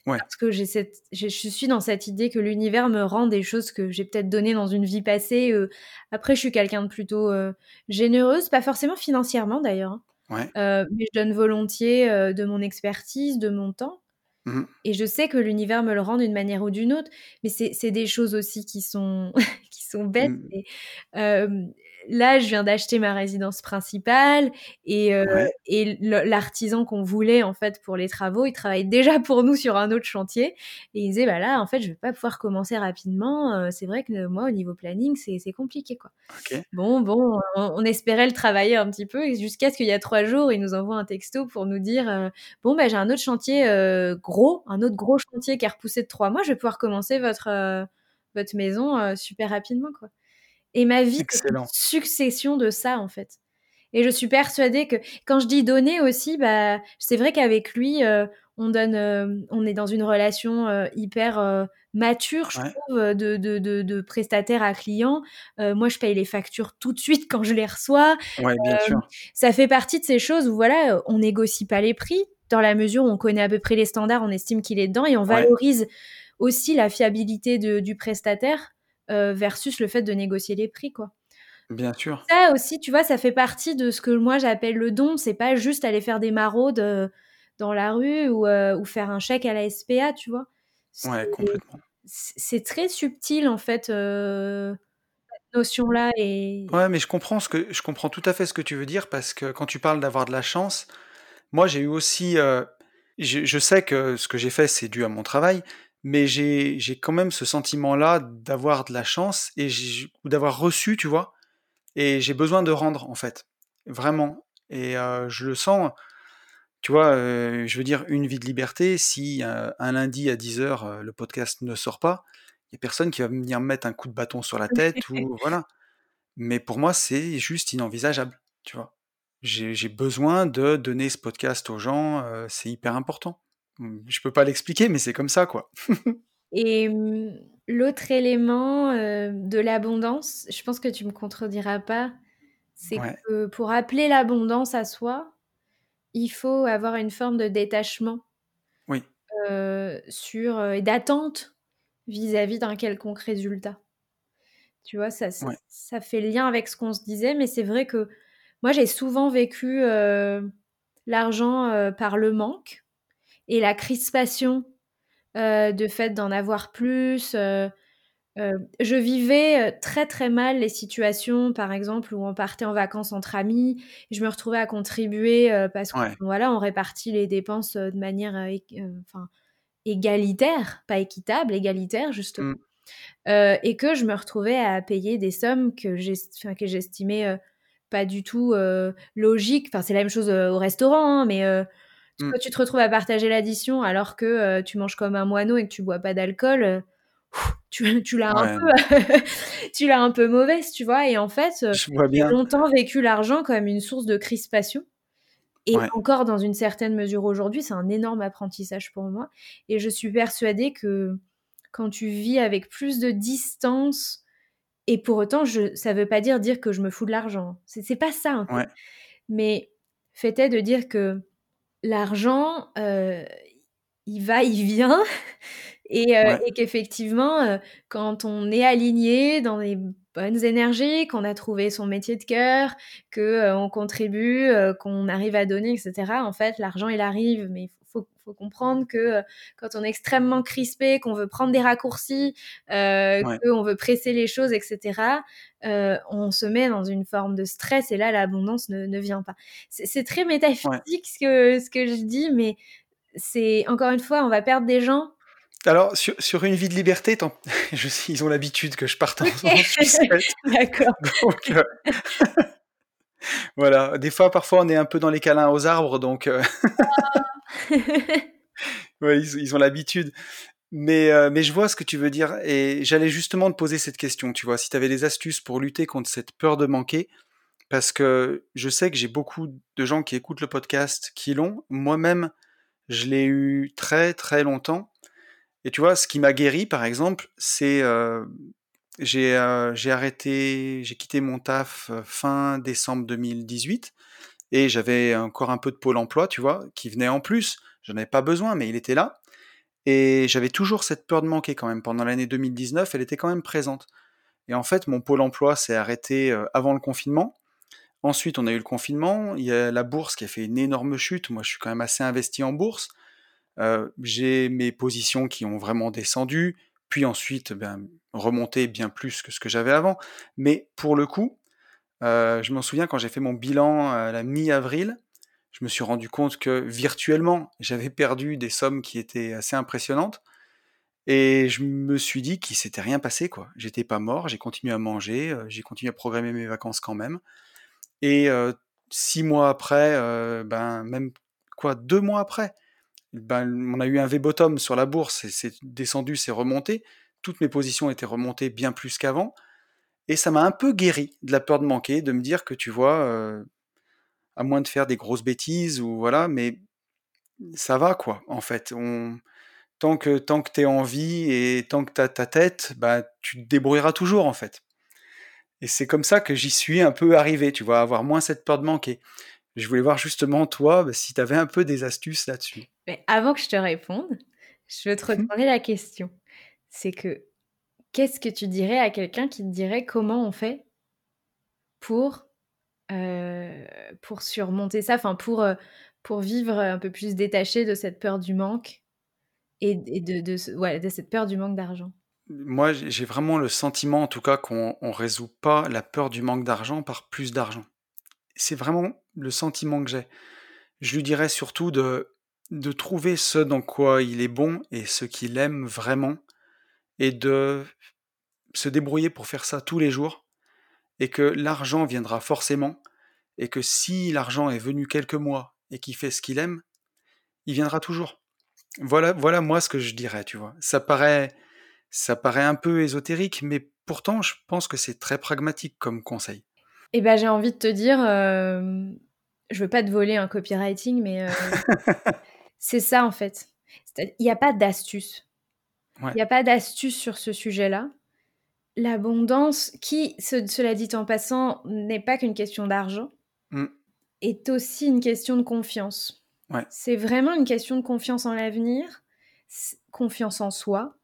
Ouais. parce que j'ai cette je suis dans cette idée que l'univers me rend des choses que j'ai peut-être données dans une vie passée, heu. Après, je suis quelqu'un de plutôt, heu, généreuse, pas forcément financièrement d'ailleurs, hein, Ouais. heu, mais je donne volontiers, de mon expertise, de mon temps Mmh mh. et je sais que l'univers me le rend d'une manière ou d'une autre. Mais c'est des choses aussi qui sont sont bêtes Mmh. là, je viens d'acheter ma résidence principale et Ouais. l'artisan qu'on voulait, en fait, pour les travaux, il travaille déjà pour nous sur un autre chantier et il disait: «Bah, là, en fait, je vais pas pouvoir commencer rapidement, c'est vrai que moi, au niveau planning, c'est compliqué, quoi». Bon, bon, on on espérait le travailler un petit peu jusqu'à ce qu'il y a 3 jours, il nous envoie un texto pour nous dire, «Bon, bah, j'ai un autre chantier, gros, un autre gros chantier qui est repoussé de 3 mois, je vais pouvoir commencer votre, votre maison, heu, super rapidement, quoi». Et ma vie, c'est une succession de ça, en fait. Et je suis persuadée que quand je dis donner aussi, bah, c'est vrai qu'avec lui, heu, on donne, hem, on est dans une relation, hyper, mature, je Ouais. trouve, de de de de prestataire à client. Moi, je paye les factures tout de suite quand je les reçois. Ouais, bien Hem, sûr. ça fait partie de ces choses où voilà, on négocie pas les prix dans la mesure où on connaît à peu près les standards, on estime qu'il est dedans et on Ouais. valorise aussi la fiabilité de du prestataire, heu, versus le fait de négocier les prix, quoi. Bien sûr. Ça aussi, tu vois, ça fait partie de ce que moi j'appelle le don. C'est pas juste aller faire des maraudes, heu, dans la rue ou, heu, ou faire un chèque à la SPA, tu vois? C'est Ouais, complètement. c'est très subtil, en fait, heu, cette notion-là et Ouais, mais je comprends ce que je comprends tout à fait ce que tu veux dire parce que quand tu parles d'avoir de la chance, moi, j'ai eu aussi, je sais que ce que j'ai fait, c'est dû à mon travail, mais j'ai j'ai quand même ce sentiment-là d'avoir de la chance et ou d'avoir reçu, tu vois? Et j'ai besoin de rendre, en fait, vraiment et heu, je le sens, tu vois, heu, je veux dire, Une vie de liberté, si, heu, un lundi à 10:00, heu, le podcast ne sort pas, il y a personne qui va venir me mettre un coup de bâton sur la tête ou voilà. Mais pour moi, c'est juste inenvisageable, tu vois? J'ai j'ai besoin de donner ce podcast aux gens, c'est hyper important. Je peux pas l'expliquer, mais c'est comme ça, quoi. Et mmh, l'autre élément, heu, de l'abondance, je pense que tu me contrediras pas, c'est Ouais. que pour appeler l'abondance à soi, il faut avoir une forme de détachement, Oui. heu, sur, et d'attente vis-à-vis d'un quelconque résultat. Tu vois? Ça ça Ouais. ça fait lien avec ce qu'on se disait, mais c'est vrai que moi, j'ai souvent vécu, heu, l'argent, par le manque et la crispation, heu, de fait d'en avoir plus, heu heu, je vivais, très, très mal les situations, par exemple, où on partait en vacances entre amis. Je me retrouvais à contribuer, parce que, Ouais. voilà, on répartit les dépenses, de manière, enfin, égalitaire, pas équitable, égalitaire, justement. Mmh. Et que je me retrouvais à payer des sommes que j'estimais, pas du tout, logiques. Enfin, c'est la même chose, au restaurant, hein, mais Mmh. tu te retrouves à partager l'addition alors que, heu, tu manges comme un moineau et que tu bois pas d'alcool, heu, tu tu l'as un peu tu l'as un peu mauvaise, tu vois? Et en fait, vois j'ai longtemps vécu l'argent comme une source de crispation et Ouais. encore dans une certaine mesure aujourd'hui, c'est un énorme apprentissage pour moi et je suis persuadée que quand tu vis avec plus de distance et pour autant, je ça veut pas dire dire que je me fous de l'argent. C'est c'est pas ça, en fait. Ouais. Mais fait est de dire que l'argent, heu, il va, il vient et Ouais. et qu'effectivement, heu, quand on est aligné dans les bonnes énergies, qu'on a trouvé son métier de cœur, que, heu, on contribue, qu'on arrive à donner et cetera, en fait, l'argent, il arrive. Mais faut faut comprendre que, heu, quand on est extrêmement crispé, qu'on veut prendre des raccourcis, Ouais. qu'on veut presser les choses et cetera, heu, on se met dans une forme de stress et là, l'abondance ne ne vient pas. C'est très Ouais. métaphysique ce que ce que je dis, mais c'est encore une fois, on va perdre des gens Alors sur sur Une vie de liberté, je sais ils ont l'habitude que je parte en d'accord. donc voilà, des fois, parfois, on est un peu dans les câlins aux arbres, donc Ah! Ouais, ils ont l'habitude. Mais heu, mais je vois ce que tu veux dire et j'allais justement te poser cette question, tu vois? Si tu avais des astuces pour lutter contre cette peur de manquer, parce que je sais que j'ai beaucoup de gens qui écoutent le podcast qui l'ont. Moi-même, je l'ai eu très, très longtemps et tu vois, ce qui m'a guéri, par exemple, c'est, heu, j'ai, j'ai arrêté j'ai quitté mon taf, heu, fin décembre 2018 et j'avais encore un peu de Pôle emploi, tu vois? Qui venait en plus. J'en avais pas besoin, mais il était là et j'avais toujours cette peur de manquer quand même. Pendant l'année 2019, elle était quand même présente et en fait, mon Pôle emploi s'est arrêté, heu, avant le confinement. Ensuite, on a eu le confinement, il y a la bourse qui a fait une énorme chute. Moi, je suis quand même assez investi en bourse. Heu, j'ai mes positions qui ont vraiment descendu, puis ensuite, ben, remonté bien plus que ce que j'avais avant. Mais pour le coup, heu, je m'en souviens quand j'ai fait mon bilan à la mi-avril, je me suis rendu compte que virtuellement, j'avais perdu des sommes qui étaient assez impressionnantes et je me suis dit qu'il s'était rien passé, quoi. J'étais pas mort, j'ai continué à manger, heu, j'ai continué à programmer mes vacances quand même et heu, 6 mois après, ben, même quoi, 2 mois après, ben, on a eu un V-bottom sur la bourse c'est descendu, c'est remonté. Toutes mes positions étaient remontées bien plus qu'avant et ça m'a un peu guéri de la peur de manquer, de me dire que tu vois, heu, à moins de faire des grosses bêtises ou voilà, mais ça va quoi, en fait. On tant que tant que tu es en vie et tant que tu as ta tête, bah, tu te débrouilleras toujours, en fait et c'est comme ça que j'y suis un peu arrivé, tu vois? Avoir moins cette peur de manquer. Je voulais voir justement toi, bah, si tu avais un peu des astuces là-dessus? Mais avant que je te réponde, je veux te Mmh mh. retourner la question. C'est que, qu'est-ce que tu dirais à quelqu'un qui te dirait: «Comment on fait?» pour, heu, pour surmonter ça, enfin pour, heu, pour vivre, un peu plus détaché de cette peur du manque et de de cette peur du manque d'argent? Moi, j'ai vraiment le sentiment, en tout cas, qu'on on résout pas la peur du manque d'argent par plus d'argent. C'est vraiment le sentiment que j'ai. Je lui dirais surtout de de trouver ce dans quoi il est bon et ce qu'il aime vraiment et de se débrouiller pour faire ça tous les jours et que l'argent viendra forcément et que si l'argent est venu quelques mois et qu'il fait ce qu'il aime, il viendra toujours. Voilà voilà moi ce que je dirais, tu vois? Ça paraît ça paraît un peu ésotérique, mais pourtant je pense que c'est très pragmatique comme conseil. Et bah, j'ai envie de te dire, hem, je veux pas te voler un copywriting, mais heu, c'est ça en fait. Il y a pas d'astuce. Il n'y a pas d'astuce sur ce sujet-là. L'abondance, qui, cela dit en passant, n'est pas qu'une question d'argent, mmh. est aussi une question de confiance. Ouais. C'est vraiment une question de confiance en l'avenir, confiance en soi,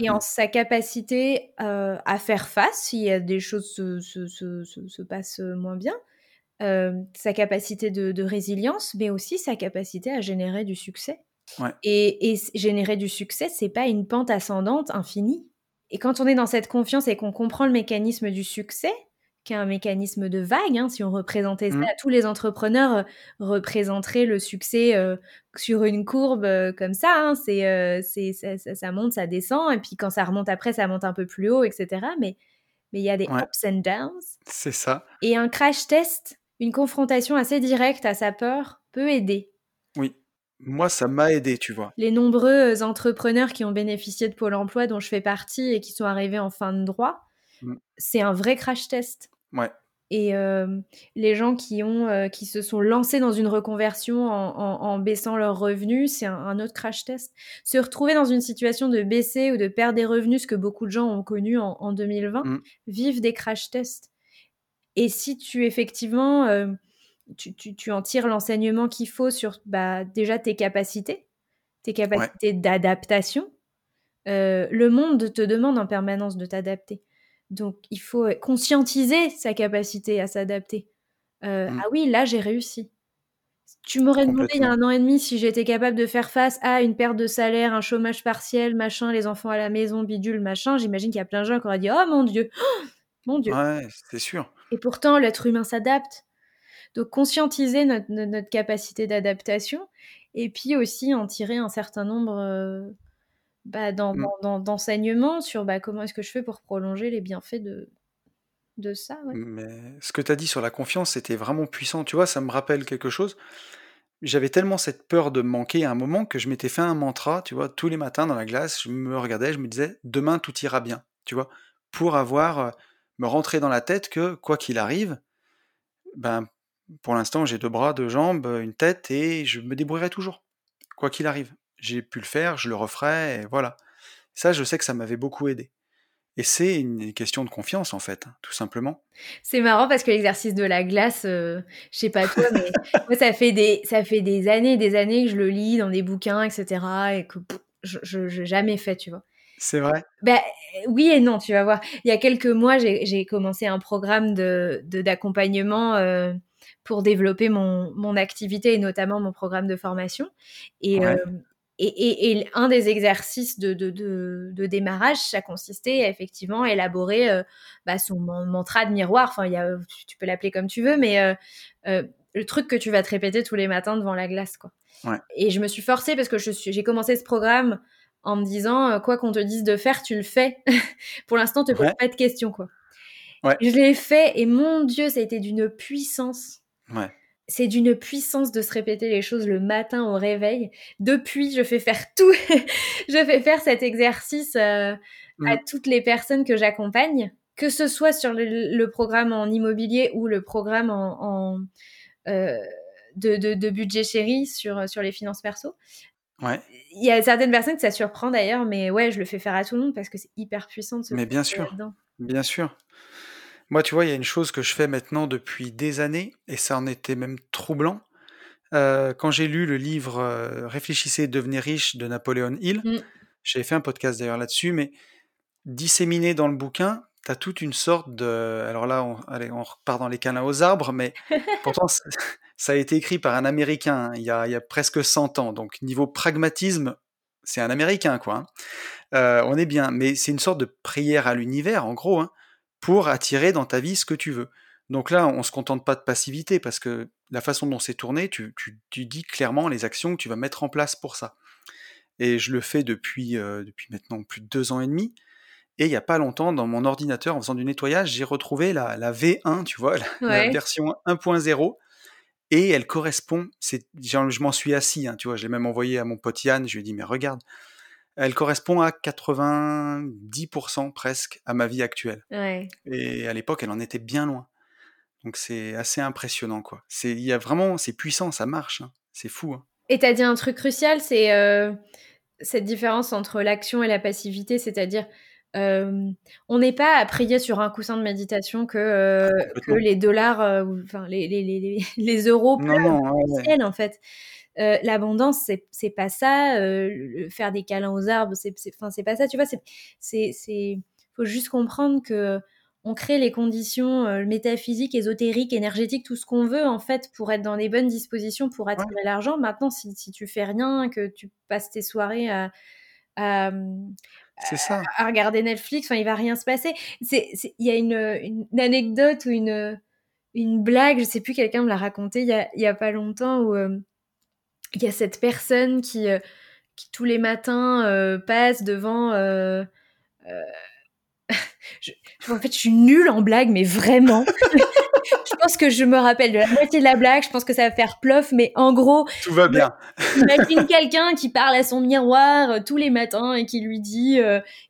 et en sa capacité euh, à faire face s'il y a des choses se, se, se, se passent moins bien, euh, sa capacité de, de, résilience, mais aussi sa capacité à générer du succès. Ouais. Et, et, générer du succès, c'est pas une pente ascendante infinie. Et quand on est dans cette confiance et qu'on comprend le mécanisme du succès, qui est un mécanisme de vague. Hein. Si on représentait ça, Mmh. tous les entrepreneurs euh, représenteraient le succès euh, sur une courbe euh, comme ça. Hein. C'est, c'est, ça, ça- ça monte, ça descend, et puis quand ça remonte après, ça monte un peu plus haut, etc. Mais mais il y a des Ouais. ups and downs. C'est ça. Et un crash test, une confrontation assez directe à sa peur, peut aider. Moi, ça m'a aidé, tu vois. Les nombreux entrepreneurs qui ont bénéficié de Pôle emploi, dont je fais partie, et qui sont arrivés en fin de droit, Mm. c'est un vrai crash test. Ouais. Et euh, les gens qui, ont, euh, qui se sont lancés dans une reconversion en, en- en baissant leurs revenus, c'est un, un autre crash test. Se retrouver dans une situation de baisser ou de perdre des revenus, ce que beaucoup de gens ont connu en, en 2020, Mm. vivent des crash tests. Et si tu effectivement, euh, tu, tu- tu en tires l'enseignement qu'il faut sur bah, déjà tes capacités, tes capacités d'adaptation, euh, le monde te demande en permanence de t'adapter. Donc, il faut conscientiser sa capacité à s'adapter. Euh, Mm. Ah oui, là, j'ai réussi. Tu m'aurais demandé il y a un an et demi si j'étais capable de faire face à une perte de salaire, un chômage partiel, machin, les enfants à la maison, bidule, machin. J'imagine qu'il y a plein de gens qui auraient dit Oh mon Dieu, Oh, mon Dieu. Ouais, c'est sûr. Et pourtant, l'être humain s'adapte. Donc, conscientiser notre, notre- capacité d'adaptation et puis aussi en tirer un certain nombre euh, bah, Mm. dans- d'enseignements sur bah, comment est-ce que je fais pour prolonger les bienfaits de, de ça. ouais. Mais ce que tu as dit sur la confiance, c'était vraiment puissant. Tu vois, ça me rappelle quelque chose. J'avais tellement cette peur de manquer à un moment que je m'étais fait un mantra, tu vois, tous les matins dans la glace, je me regardais, je me disais, demain tout ira bien, tu vois, pour avoir, euh, me rentrer dans la tête que quoi qu'il arrive, ben, pour l'instant, j'ai deux bras, deux jambes, une tête et je me débrouillerai toujours, quoi qu'il arrive. J'ai pu le faire, je le referai, et voilà. Ça, je sais que ça m'avait beaucoup aidé. Et c'est une question de confiance, en fait, hein, tout simplement. C'est marrant parce que l'exercice de la glace, euh, je sais pas toi, mais moi, ça fait, des, ça fait des années et des années que je le lis dans des bouquins, etc. et que pff, je n'ai jamais fait, tu vois. C'est vrai Ben, oui et non, tu vas voir. Il y a quelques mois, j'ai commencé un programme de de- d'accompagnement euh, pour développer mon, mon activité et notamment mon programme de formation. Et, Ouais. euh, et, et, et un des exercices de, de, de, de démarrage, ça consistait à effectivement élaborer euh, bah, son man- mantra de miroir. Enfin, il y a, tu peux l'appeler comme tu veux, mais euh, euh, le truc que tu vas te répéter tous les matins devant la glace. Quoi. Ouais. Et je me suis forcée parce que j'ai commencé ce programme en me disant quoi qu'on te dise de faire, tu le fais. Pour l'instant, te pose Ouais. pas de questions quoi. Je l'ai fait et mon Dieu, ça a été d'une puissance. Ouais. C'est d'une puissance de se répéter les choses le matin au réveil. Depuis, je fais faire tout. je fais faire cet exercice euh, à toutes les personnes que j'accompagne, que ce soit sur le, le programme en immobilier ou le programme en, en, euh, de, de, de budget chéri sur, sur les finances perso. Ouais. Il y a certaines personnes que ça surprend d'ailleurs, mais ouais, je le fais faire à tout le monde parce que c'est hyper puissant de se Mais bien sûr. Bien sûr. Moi, tu vois, il y a une chose que je fais maintenant depuis des années, et ça en était même troublant. Euh, quand j'ai lu le livre euh, Réfléchissez et devenez riche de Napoléon Hill, Mm. j'avais fait un podcast d'ailleurs là-dessus, mais disséminé dans le bouquin, tu as toute une sorte de... Alors là, on, allez, on repart dans les câlins aux arbres, mais pourtant, ça, a été écrit par un Américain hein, il, y a, il y a presque 100 ans, donc niveau pragmatisme, c'est un Américain, quoi. hein. Euh, on est bien, mais c'est une sorte de prière à l'univers, en gros, hein, pour attirer dans ta vie ce que tu veux. Donc là, on se contente pas de passivité, parce que la façon dont c'est tourné, tu, tu- tu dis clairement les actions que tu vas mettre en place pour ça. Et je le fais depuis, euh, depuis maintenant plus de deux ans et demi. Et il n'y a pas longtemps, dans mon ordinateur, en faisant du nettoyage, j'ai retrouvé la, la V1, tu vois, la, version 1.0. Et elle correspond, je m'en suis assis, hein, tu vois, je l'ai même envoyé à mon pote Yann, je lui ai dit, mais regarde, elle correspond à 90% presque à ma vie actuelle. Ouais. Et à l'époque, elle en était bien loin. Donc c'est assez impressionnant, quoi. C'est, il y a vraiment, c'est puissant, ça marche, hein. c'est fou. hein. Et t'as dit un truc crucial, c'est euh, cette différence entre l'action et la passivité, c'est-à-dire, hem, on n'est pas à prier sur un coussin de méditation que, heu, Ah que les dollars, enfin les les les les euros Non, non, ouais, ouais. ciel, en fait. Heu, l'abondance, c'est c'est pas ça, le faire des câlins aux arbres, c'est c'est enfin, c'est pas ça, tu vois? C'est c'est c'est faut juste comprendre qu'on crée les conditions, heu, métaphysiques, ésotériques, énergétiques, tout ce qu'on veut, en fait, pour être dans les bonnes dispositions pour Ouais. attirer l'argent. Maintenant, si si tu fais rien, que tu passes tes soirées à à, C'est ça. à à regarder Netflix, enfin, il va rien se passer. C'est c'est il y a une, une anecdote ou une, une blague, je sais plus, quelqu'un me l'a raconté il y a y a pas longtemps où, il y a cette personne qui, qui tous les matins, heu, passe devant, heu, je en fait, je suis nulle en blagues, mais vraiment. Je pense que je me rappelle de la moitié de la blague, je pense que ça va faire plof, mais en gros, Tout va bien. imagine quelqu'un qui parle à son miroir, tous les matins et qui lui dit,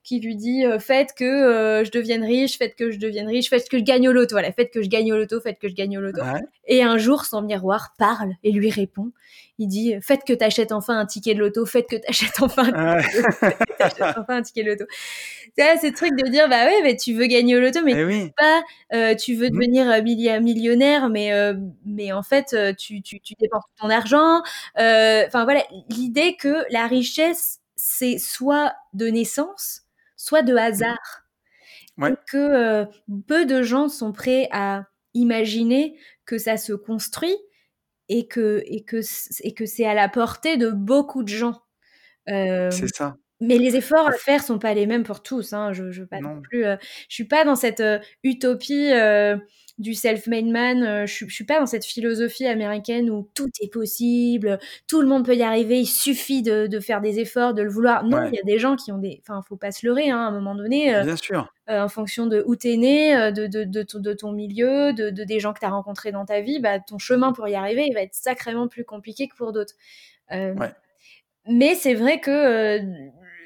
qui lui dit, «Faites que, je devienne riche, faites que je devienne riche, faites que je gagne au loto, voilà, faites que je gagne au loto, faites que je gagne au loto» Ouais. et un jour, son miroir parle et lui répond. Il dit: «Faites que tu achètes enfin un ticket de loto, faites que tu achètes enfin un ticket de loto, faites que tu achètes enfin un ticket de loto». Vois, ce truc de dire: «Bah, ouais, mais tu veux gagner au loto, mais Eh oui. pas, heu, tu veux Mmh. devenir, millia millionnaire, mais mais en fait, tu tu tu dépenses ton argent». Enfin, voilà, l'idée que la richesse, c'est soit de naissance, soit de Mmh. hasard et que, peu de gens sont prêts à imaginer que ça se construit et que et que et que c'est à la portée de beaucoup de gens. C'est Hem, ça. mais les efforts à faire sont pas les mêmes pour tous, hein. Je heu, je suis pas dans cette, heu, utopie, du self-made man, heu, je suis je suis pas dans cette philosophie américaine où tout est possible, tout le monde peut y arriver, il suffit de de faire des efforts, de le vouloir. Non, Ouais. il y a des gens qui ont des enfin, faut pas se leurrer, hein, à un moment donné, heu Bien sûr. heu, en fonction de où tu es né, de de de ton de ton milieu, de de des gens que tu as rencontrés dans ta vie, bah, ton chemin pour y arriver, il va être sacrément plus compliqué que pour d'autres. Ouais. mais c'est vrai que,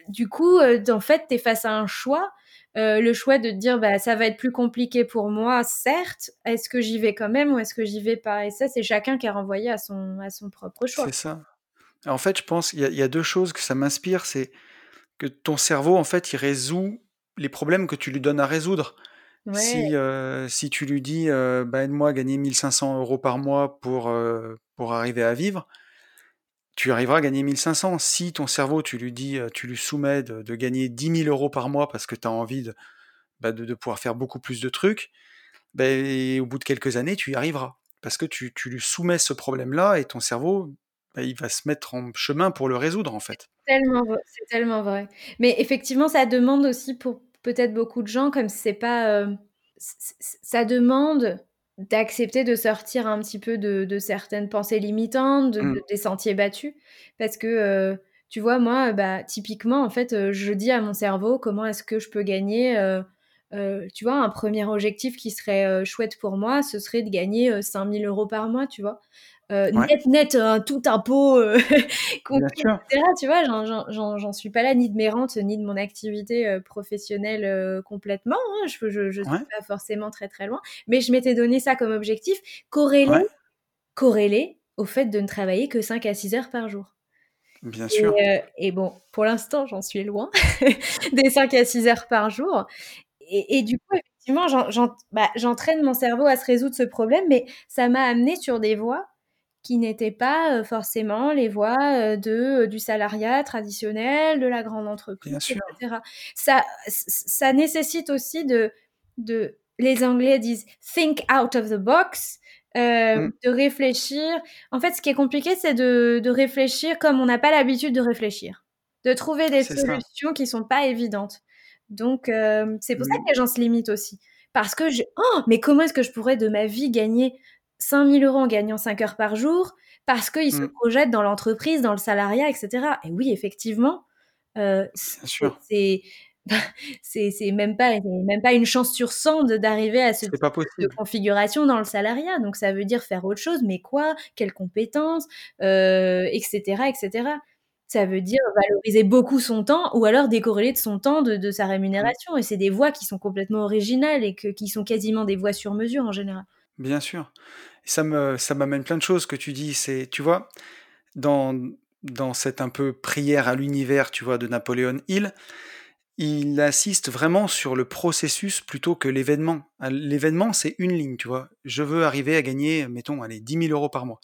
du coup, en fait, tu es face à un choix, heu, le choix de te dire: «Bah, ça va être plus compliqué pour moi, certes. Est-ce que j'y vais quand même ou est-ce que j'y vais pas?» et ça, c'est chacun qui est renvoyé à son à son propre choix. C'est ça. En fait, je pense, il y a il y a 2 choses que ça m'inspire, c'est que ton cerveau, en fait, il résout les problèmes que tu lui donnes à résoudre. Ouais. Si, heu, si tu lui dis, heu: «Bah, aide-moi à gagner 1 500 € par mois pour, pour arriver à vivre» tu arriveras à gagner 1 500. Si ton cerveau, tu lui dis, heu, tu lui soumets de gagner 10 000 € par mois parce que tu as envie de, bah, de pouvoir faire beaucoup plus de trucs, beh, au bout de quelques années, tu y arriveras. Parce que tu tu lui soumets ce problème-là et ton cerveau, bah, il va se mettre en chemin pour le résoudre, en fait. C'est tellement vrai. Mais effectivement, ça demande aussi pour peut-être beaucoup de gens, comme c'est pas, ç ça demande d'accepter de sortir un petit peu de de certaines pensées limitantes, de Mmh. de des sentiers battus. Parce que, heu, tu vois, moi, bah, typiquement, en fait, heu, je dis à mon cerveau: «Comment est-ce que je peux gagner?» heu, tu vois, un 1er objectif qui serait, chouette pour moi, ce serait de gagner, heu, 5 000 € par mois, tu vois? Ouais. net, net, hein, tout impôts, heu, compris Bien et sûr. cetera, tu vois? J'en suis pas là, ni de mes rentes, ni de mon activité, heu, professionnelle, complètement, hein. Je je je suis pas forcément très, très loin. Mais je m'étais donné ça comme objectif, corrélé Ouais. corrélé au fait de ne travailler que 5 à 6 heures par jour. Bien Et sûr. et bon, pour l'instant, j'en suis loin des 5 à 6 heures par jour et et du coup, effectivement, bah, j'entraîne mon cerveau à se résoudre ce problème, mais ça m'a amenée sur des voies qui n'étaient pas, heu, forcément les voies, heu, de, heu, du salariat traditionnel, de la grande entreprise. Ça ça nécessite aussi de de les Anglais disent: «Think out of the box», Mmh. de réfléchir. En fait, ce qui est compliqué, c'est de de réfléchir comme on n'a pas l'habitude de réfléchir, de trouver des C'est ça. solutions qui sont pas évidentes. Donc c'est pour ça que les gens se limitent aussi. Parce que je han! Mais comment est-ce que je pourrais de ma vie gagner 5 000 € en gagnant 5 heures par jour? Parce qu'ils se Mmh. projettent dans l'entreprise, dans le salariat et cetera et oui, effectivement, Bien c'est c'est même pas même pas une chance sur 100 de d'arriver à ce type pas de configuration dans le salariat. Donc ça veut dire faire autre chose, mais quoi? Quelles compétences? Heu et cetera et cetera. Ça veut dire valoriser beaucoup son temps ou alors décorréler de son temps de de sa Mmh. rémunération et c'est des voies qui sont complètement originales et que qui sont quasiment des voies sur mesure, en général. Bien sûr. Ça me ça m'amène plein de choses que tu dis. C'est tu vois, dans dans cette un peu prière à l'univers, tu vois, de Napoléon Hill, il insiste vraiment sur le processus plutôt que l'événement. Euh, l'événement, c'est une ligne, tu vois. Je veux arriver à gagner, mettons, allez, 10 000 euros par mois.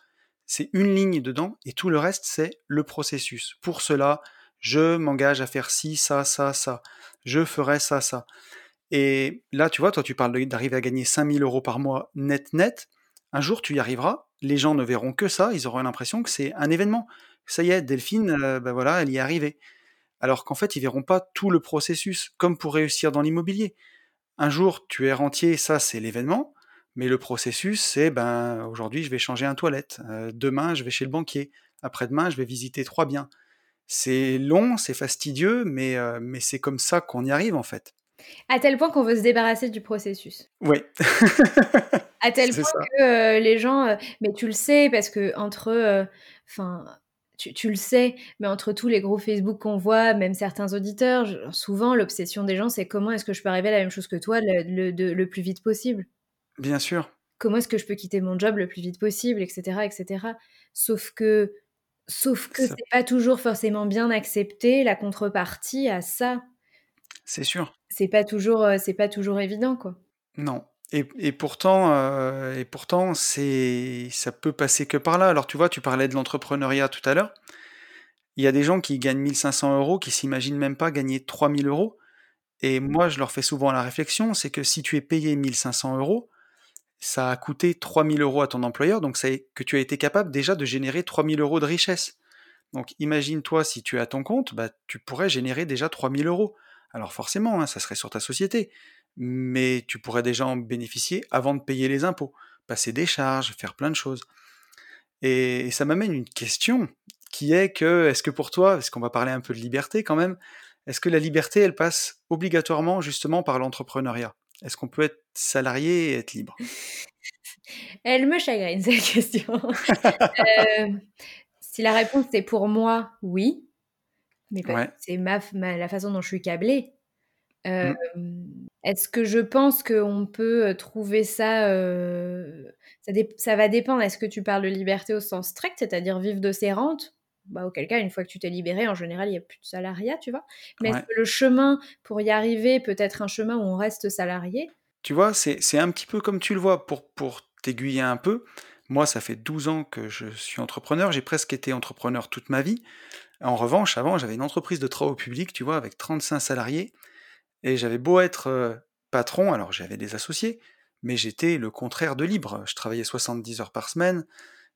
C'est une ligne dedans, et tout le reste, c'est le processus. Pour cela, je m'engage à faire ci, ça, ça, ça. Je ferai ça, ça. Et là, tu vois, toi, tu parles d'arriver à gagner 5000 euros par mois net, net. Un jour, tu y arriveras. Les gens ne verront que ça. Ils auront l'impression que c'est un événement. Ça y est, Delphine, ben voilà, elle y est arrivée alors qu'en fait, ils verront pas tout le processus, comme pour réussir dans l'immobilier. Un jour, tu es rentier, ça c'est l'événement, mais le processus, c'est ben aujourd'hui je vais changer un toilette, euh, demain je vais chez le banquier, après-demain je vais visiter trois biens. C'est long, c'est fastidieux, mais, euh, mais c'est comme ça qu'on y arrive en fait. À tel point qu'on veut se débarrasser du processus. Oui. à tel point que euh, les gens, mais tu le sais parce que entre, enfin tu, le sais, mais entre tous les gros Facebook qu'on voit, même certains auditeurs, souvent l'obsession des gens, c'est comment est-ce que je peux arriver à la même chose que toi le, plus vite possible? Bien sûr. Comment est-ce que je peux quitter mon job le plus vite possible, etc., etc. Sauf que, sauf que c'est pas toujours forcément bien accepté la contrepartie à ça. C'est sûr. C'est pas toujours, euh, c'est pas toujours évident, quoi. Non. Et, pourtant, euh, et pourtant, c'est, ça peut passer que par là. Alors tu vois, tu parlais de l'entrepreneuriat tout à l'heure. Il y a des gens qui gagnent 1500 euros, qui s'imaginent même pas gagner 3000 euros. Et moi, je leur fais souvent la réflexion, c'est que si tu es payé 1500 euros, ça a coûté 3000 euros à ton employeur, donc c'est que tu as été capable déjà de générer 3000 euros de richesse. Donc imagine-toi, si tu es à ton compte, bah, tu pourrais générer déjà 3000 euros. Alors forcément, hein, ça serait sur ta société mais tu pourrais déjà en bénéficier avant de payer les impôts, passer des charges, faire plein de choses. Et, ça m'amène une question qui est que, est-ce que pour toi, est-ce qu'on va parler un peu de liberté quand même, est-ce que la liberté, elle passe obligatoirement justement par l'entrepreneuriat? Est-ce qu'on peut être salarié et être libre? Elle me chagrine cette question. Euh, si la réponse est pour moi, oui, mais c'est ma, la façon dont je suis câblée. Mmh. Est-ce que je pense qu'on peut trouver ça, ça, ça, va dépendre. Est-ce que tu parles de liberté au sens strict, c'est-à-dire vivre de ses rentes? Bah, Auquel cas, une fois que tu t'es libéré, en général, il n'y a plus de salariat, tu vois. Mais est-ce que le chemin pour y arriver peut être un chemin où on reste salarié? Tu vois, c'est un petit peu comme tu le vois, pour, pour t'aiguiller un peu. Moi, ça fait 12 ans que je suis entrepreneur, j'ai presque été entrepreneur toute ma vie. En revanche, avant, j'avais une entreprise de travaux publics, tu vois, avec 35 salariés. Et j'avais beau être patron, alors j'avais des associés, mais j'étais le contraire de libre. Je travaillais 70 heures par semaine,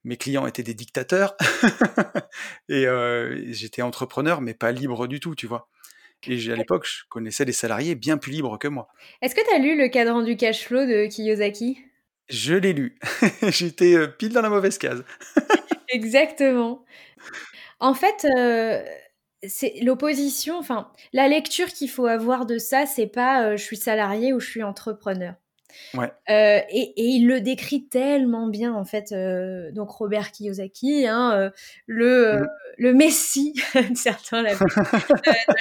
mes clients étaient des dictateurs, et j'étais entrepreneur, mais pas libre du tout, tu vois. Et à l'époque, je connaissais des salariés bien plus libres que moi. Est-ce que tu as lu le cadran du cash flow de Kiyosaki? Je l'ai lu. J'étais pile dans la mauvaise case. Exactement. En fait, c'est l'opposition, enfin, la lecture qu'il faut avoir de ça, c'est pas euh, je suis salarié ou je suis entrepreneur. Ouais. Euh, et, il le décrit tellement bien en fait. Euh, donc Robert Kiyosaki, hein, le mm. le messie, certains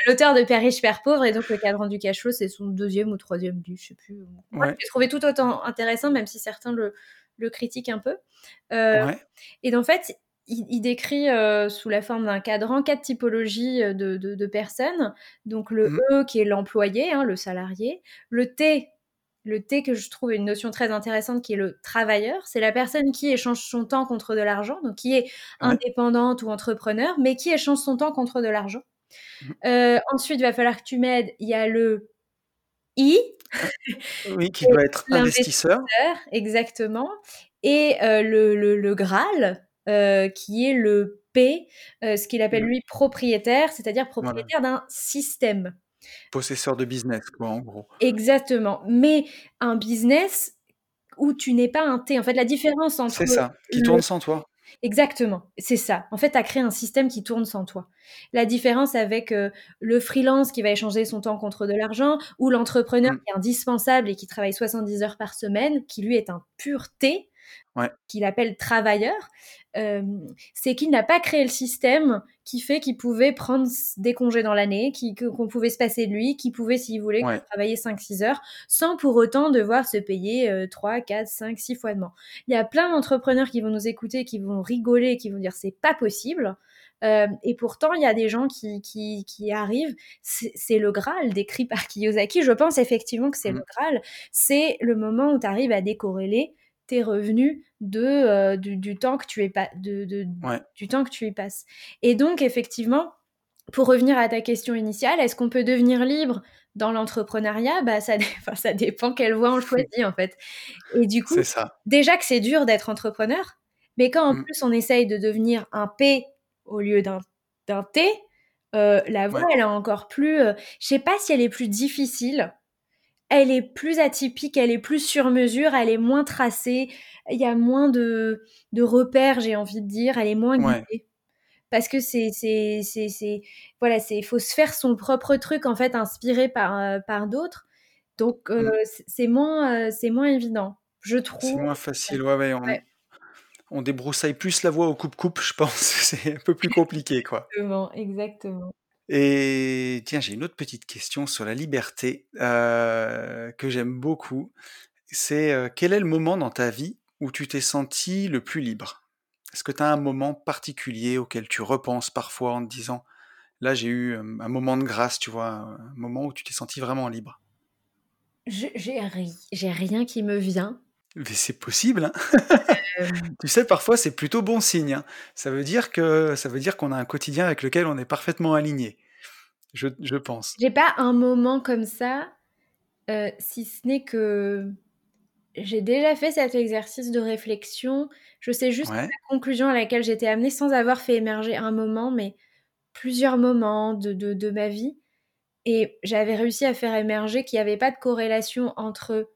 l'auteur de Père riche Père pauvre et donc le cadran du cash flow, c'est son deuxième ou troisième livre, je sais plus. Moi, je l'ai trouvé tout autant intéressant, même si certains le le critiquent un peu. Ouais. Et en fait, il, décrit euh, sous la forme d'un cadran quatre typologies euh, de, personnes. Donc le mmh. E qui est l'employé, hein, le salarié. Le T, le T que je trouve une notion très intéressante qui est le travailleur. C'est la personne qui échange son temps contre de l'argent, donc qui est indépendante ou entrepreneur, mais qui échange son temps contre de l'argent. Mmh. Euh, ensuite, il va falloir que tu m'aides. Il y a le I. Oui, qui doit être investisseur. Exactement. Et le, le, le Graal, euh, qui est le P, euh, ce qu'il appelle lui propriétaire, c'est-à-dire propriétaire d'un système. Possesseur de business, quoi, en gros. Exactement. Mais un business où tu n'es pas un T. En fait, la différence entre. C'est ça, qui tourne sans toi. Exactement, c'est ça. En fait, tu as créé un système qui tourne sans toi. La différence avec euh, le freelance qui va échanger son temps contre de l'argent ou l'entrepreneur mmh. qui est indispensable et qui travaille 70 heures par semaine, qui lui est un pur T, qu'il appelle travailleur, euh, c'est qu'il n'a pas créé le système qui fait qu'il pouvait prendre des congés dans l'année, qu'on pouvait se passer de lui, qu'il pouvait, s'il voulait, travailler 5-6 heures, sans pour autant devoir se payer 3, 4, 5, 6 fois de moins. Il y a plein d'entrepreneurs qui vont nous écouter, qui vont rigoler, qui vont dire c'est pas possible. Euh, et pourtant, il y a des gens qui, qui, qui arrivent. C'est le Graal décrit par Kiyosaki. Je pense effectivement que c'est le Graal. C'est le moment où tu arrives à décorréler tes revenus de, euh, du, du temps que tu es pas, de, de- Ouais. du temps que tu y passes. Et donc, effectivement, pour revenir à ta question initiale, est-ce qu'on peut devenir libre dans l'entrepreneuriat? Bah, ça, enfin, ça dépend quelle voie on choisit, en fait. Et du coup, ça. déjà que c'est dur d'être entrepreneur, mais quand en Mm. plus on essaye de devenir un P au lieu d'un d'un T, euh, la voie Ouais. elle est encore plus. euh, je sais pas si elle est plus difficile. Elle est plus atypique, elle est plus sur mesure, elle est moins tracée, il y a moins de, de repères, j'ai envie de dire, elle est moins Ouais. guidée. Parce que c'est, c'est, c'est, c'est, voilà, c'est, faut se faire son propre truc en fait, inspiré par, euh, par d'autres. Donc euh, Mm. c'est- c'est moins, euh, c'est moins évident, je C'est trouve. moins facile. Ouais, ouais, on, Ouais. on débroussaille plus la voie au coupe-coupe, je pense. C'est un peu plus compliqué, quoi. Exactement, exactement. Et tiens, j'ai une autre petite question sur la liberté euh, que j'aime beaucoup. C'est euh, quel est le moment dans ta vie où tu t'es senti le plus libre? Est-ce que tu as un moment particulier auquel tu repenses parfois en te disant, là j'ai eu un moment de grâce, tu vois, un moment où tu t'es senti vraiment libre? J'ai rien qui me vient. Mais c'est possible, hein Euh, Tu sais, parfois c'est plutôt bon signe. hein. Ça veut dire que ça veut dire qu'on a un quotidien avec lequel on est parfaitement aligné. Je, je pense. J'ai pas un moment comme ça, euh, si ce n'est que j'ai déjà fait cet exercice de réflexion. Je sais juste Ouais, la conclusion à laquelle j'étais amenée sans avoir fait émerger un moment, mais plusieurs moments de, de, de ma vie. Et j'avais réussi à faire émerger qu'il n'y avait pas de corrélation entre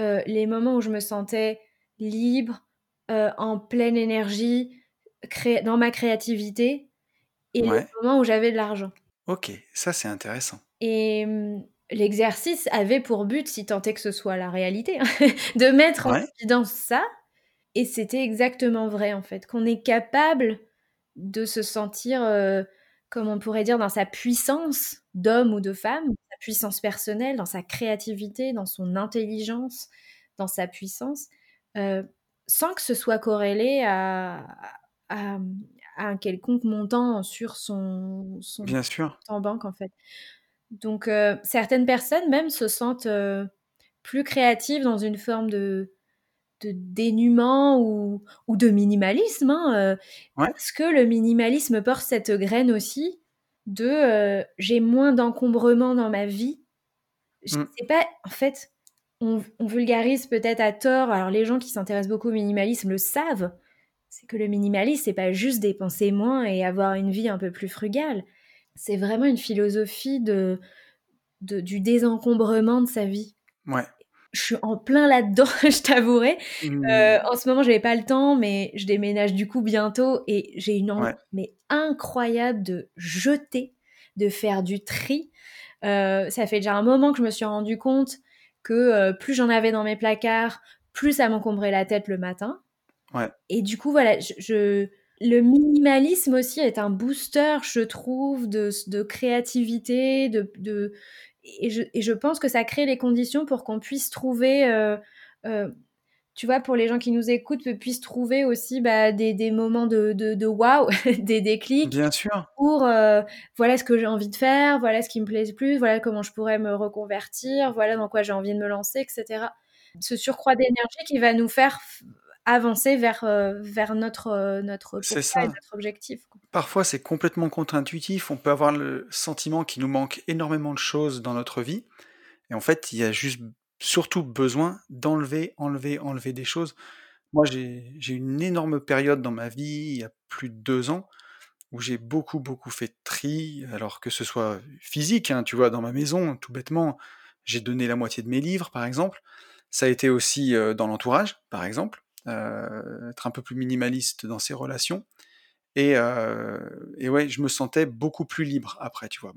euh, les moments où je me sentais libre, euh, en pleine énergie, cré- dans ma créativité, et ouais. les moments où j'avais de l'argent. Ok, ça c'est intéressant. Et hum, l'exercice avait pour but, si tant est que ce soit la réalité, hein, de mettre en évidence ça. Et c'était exactement vrai, en fait, qu'on est capable de se sentir, euh, comme on pourrait dire, dans sa puissance d'homme ou de femme, puissance personnelle, dans sa créativité, dans son intelligence, dans sa puissance, euh, sans que ce soit corrélé à, à, à un quelconque montant sur son, son bien sûr. en banque, en fait. Donc, euh, certaines personnes même se sentent euh, plus créatives dans une forme de, de dénuement ou, ou de minimalisme, hein, Ouais, parce que le minimalisme porte cette graine aussi de euh, j'ai moins d'encombrement dans ma vie. Je mm, sais pas, en fait, on, on vulgarise peut-être à tort. Alors, les gens qui s'intéressent beaucoup au minimalisme le savent. C'est que le minimalisme, c'est pas juste dépenser moins et avoir une vie un peu plus frugale. C'est vraiment une philosophie de, de- du désencombrement de sa vie. ouais. Je suis en plein là-dedans, je t'avouerai. Mm, Euh, en ce moment, j'avais pas le temps, mais je déménage du coup bientôt et j'ai une envie ouais, mais incroyable de jeter, de faire du tri. Euh, ça fait déjà un moment que je me suis rendu compte que euh, plus j'en avais dans mes placards, plus ça m'encombrait la tête le matin. ouais. Et du coup, voilà, je, je- le minimalisme aussi est un booster, je trouve, de, de créativité, de, de et, je, et je pense que ça crée les conditions pour qu'on puisse trouver, euh, euh, tu vois, pour les gens qui nous écoutent, puissent trouver aussi bah, des, des moments de, de, de waouh, des déclics Bien sûr. pour euh, voilà ce que j'ai envie de faire, voilà ce qui me plaît le plus, voilà comment je pourrais me reconvertir, voilà dans quoi j'ai envie de me lancer, etc. Ce surcroît d'énergie qui va nous faire avancer vers, euh, vers notre, euh, notre et ça. notre objectif. quoi. Parfois, c'est complètement contre-intuitif. On peut avoir le sentiment qu'il nous manque énormément de choses dans notre vie. Et en fait, il y a juste surtout besoin d'enlever, enlever, enlever des choses. Moi, j'ai j'ai une énorme période dans ma vie, il y a plus de deux ans, où j'ai beaucoup, beaucoup fait de tri, alors que ce soit physique, hein, tu vois, dans ma maison, tout bêtement, j'ai donné la moitié de mes livres, par exemple. Ça a été aussi euh, dans l'entourage, par exemple, être un peu plus minimaliste dans ses relations. Et, euh, et ouais, je me sentais beaucoup plus libre après, tu vois,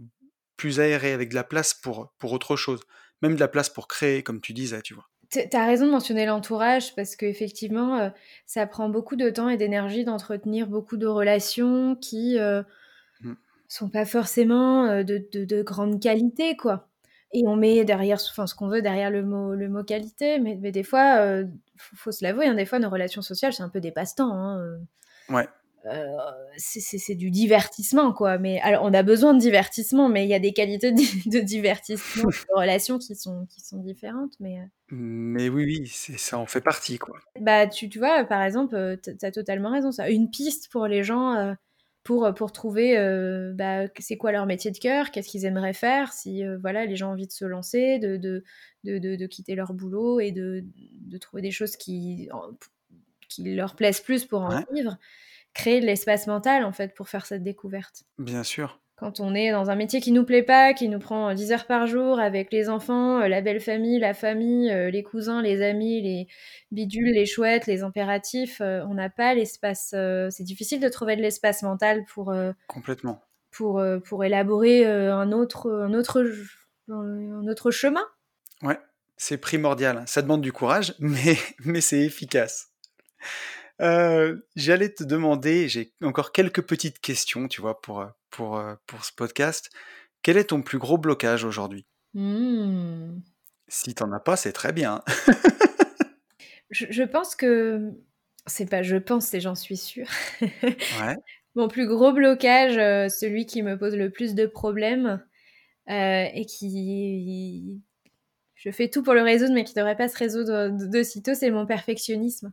plus aéré, avec de la place pour, pour autre chose, même de la place pour créer, comme tu disais, tu vois. T- T'as raison de mentionner l'entourage parce qu'effectivement, euh, ça prend beaucoup de temps et d'énergie d'entretenir beaucoup de relations qui euh, Mm. sont pas forcément euh, de, de, de grande qualité, quoi. Et on met derrière, enfin, ce qu'on veut derrière le mot, le mot qualité, mais, mais des fois, euh, faut, faut se l'avouer, hein, des fois, nos relations sociales, c'est un peu des passe-temps. hein, euh. Ouais, c'est du divertissement, quoi. Mais alors, on a besoin de divertissement, mais il y a des qualités de, divertissement, de relations qui sont, qui sont différentes. Mais, mais oui, oui, ça en fait partie, quoi. Bah, tu, tu vois, par exemple, tu as totalement raison. Ça. Une piste pour les gens pour, pour trouver bah, c'est quoi leur métier de cœur, qu'est-ce qu'ils aimeraient faire, si voilà, les gens ont envie de se lancer, de, de, de, de quitter leur boulot et de, trouver des choses qui, qui leur plaisent plus pour en vivre créer de l'espace mental en fait pour faire cette découverte. Bien sûr. Quand on est dans un métier qui nous plaît pas, qui nous prend 10 heures par jour avec les enfants, euh, la belle famille, la famille, euh, les cousins, les amis, les bidules, les chouettes, les impératifs, euh, on n'a pas l'espace. c'est difficile de trouver de l'espace mental pour. Complètement. Pour, pour élaborer un, autre, un, autre, un autre chemin. Ouais, c'est primordial. Ça demande du courage, mais, mais c'est efficace. Euh, j'allais te demander, j'ai encore quelques petites questions, tu vois, pour, euh, pour, euh, pour ce podcast. Quel est ton plus gros blocage aujourd'hui? Mmh. Si t'en as pas, c'est très bien. je, pense que c'est pas je pense, c'est j'en suis sûre. ouais. Mon plus gros blocage, celui qui me pose le plus de problèmes et qui je fais tout pour le résoudre, mais qui ne devrait pas se résoudre de sitôt, c'est mon perfectionnisme.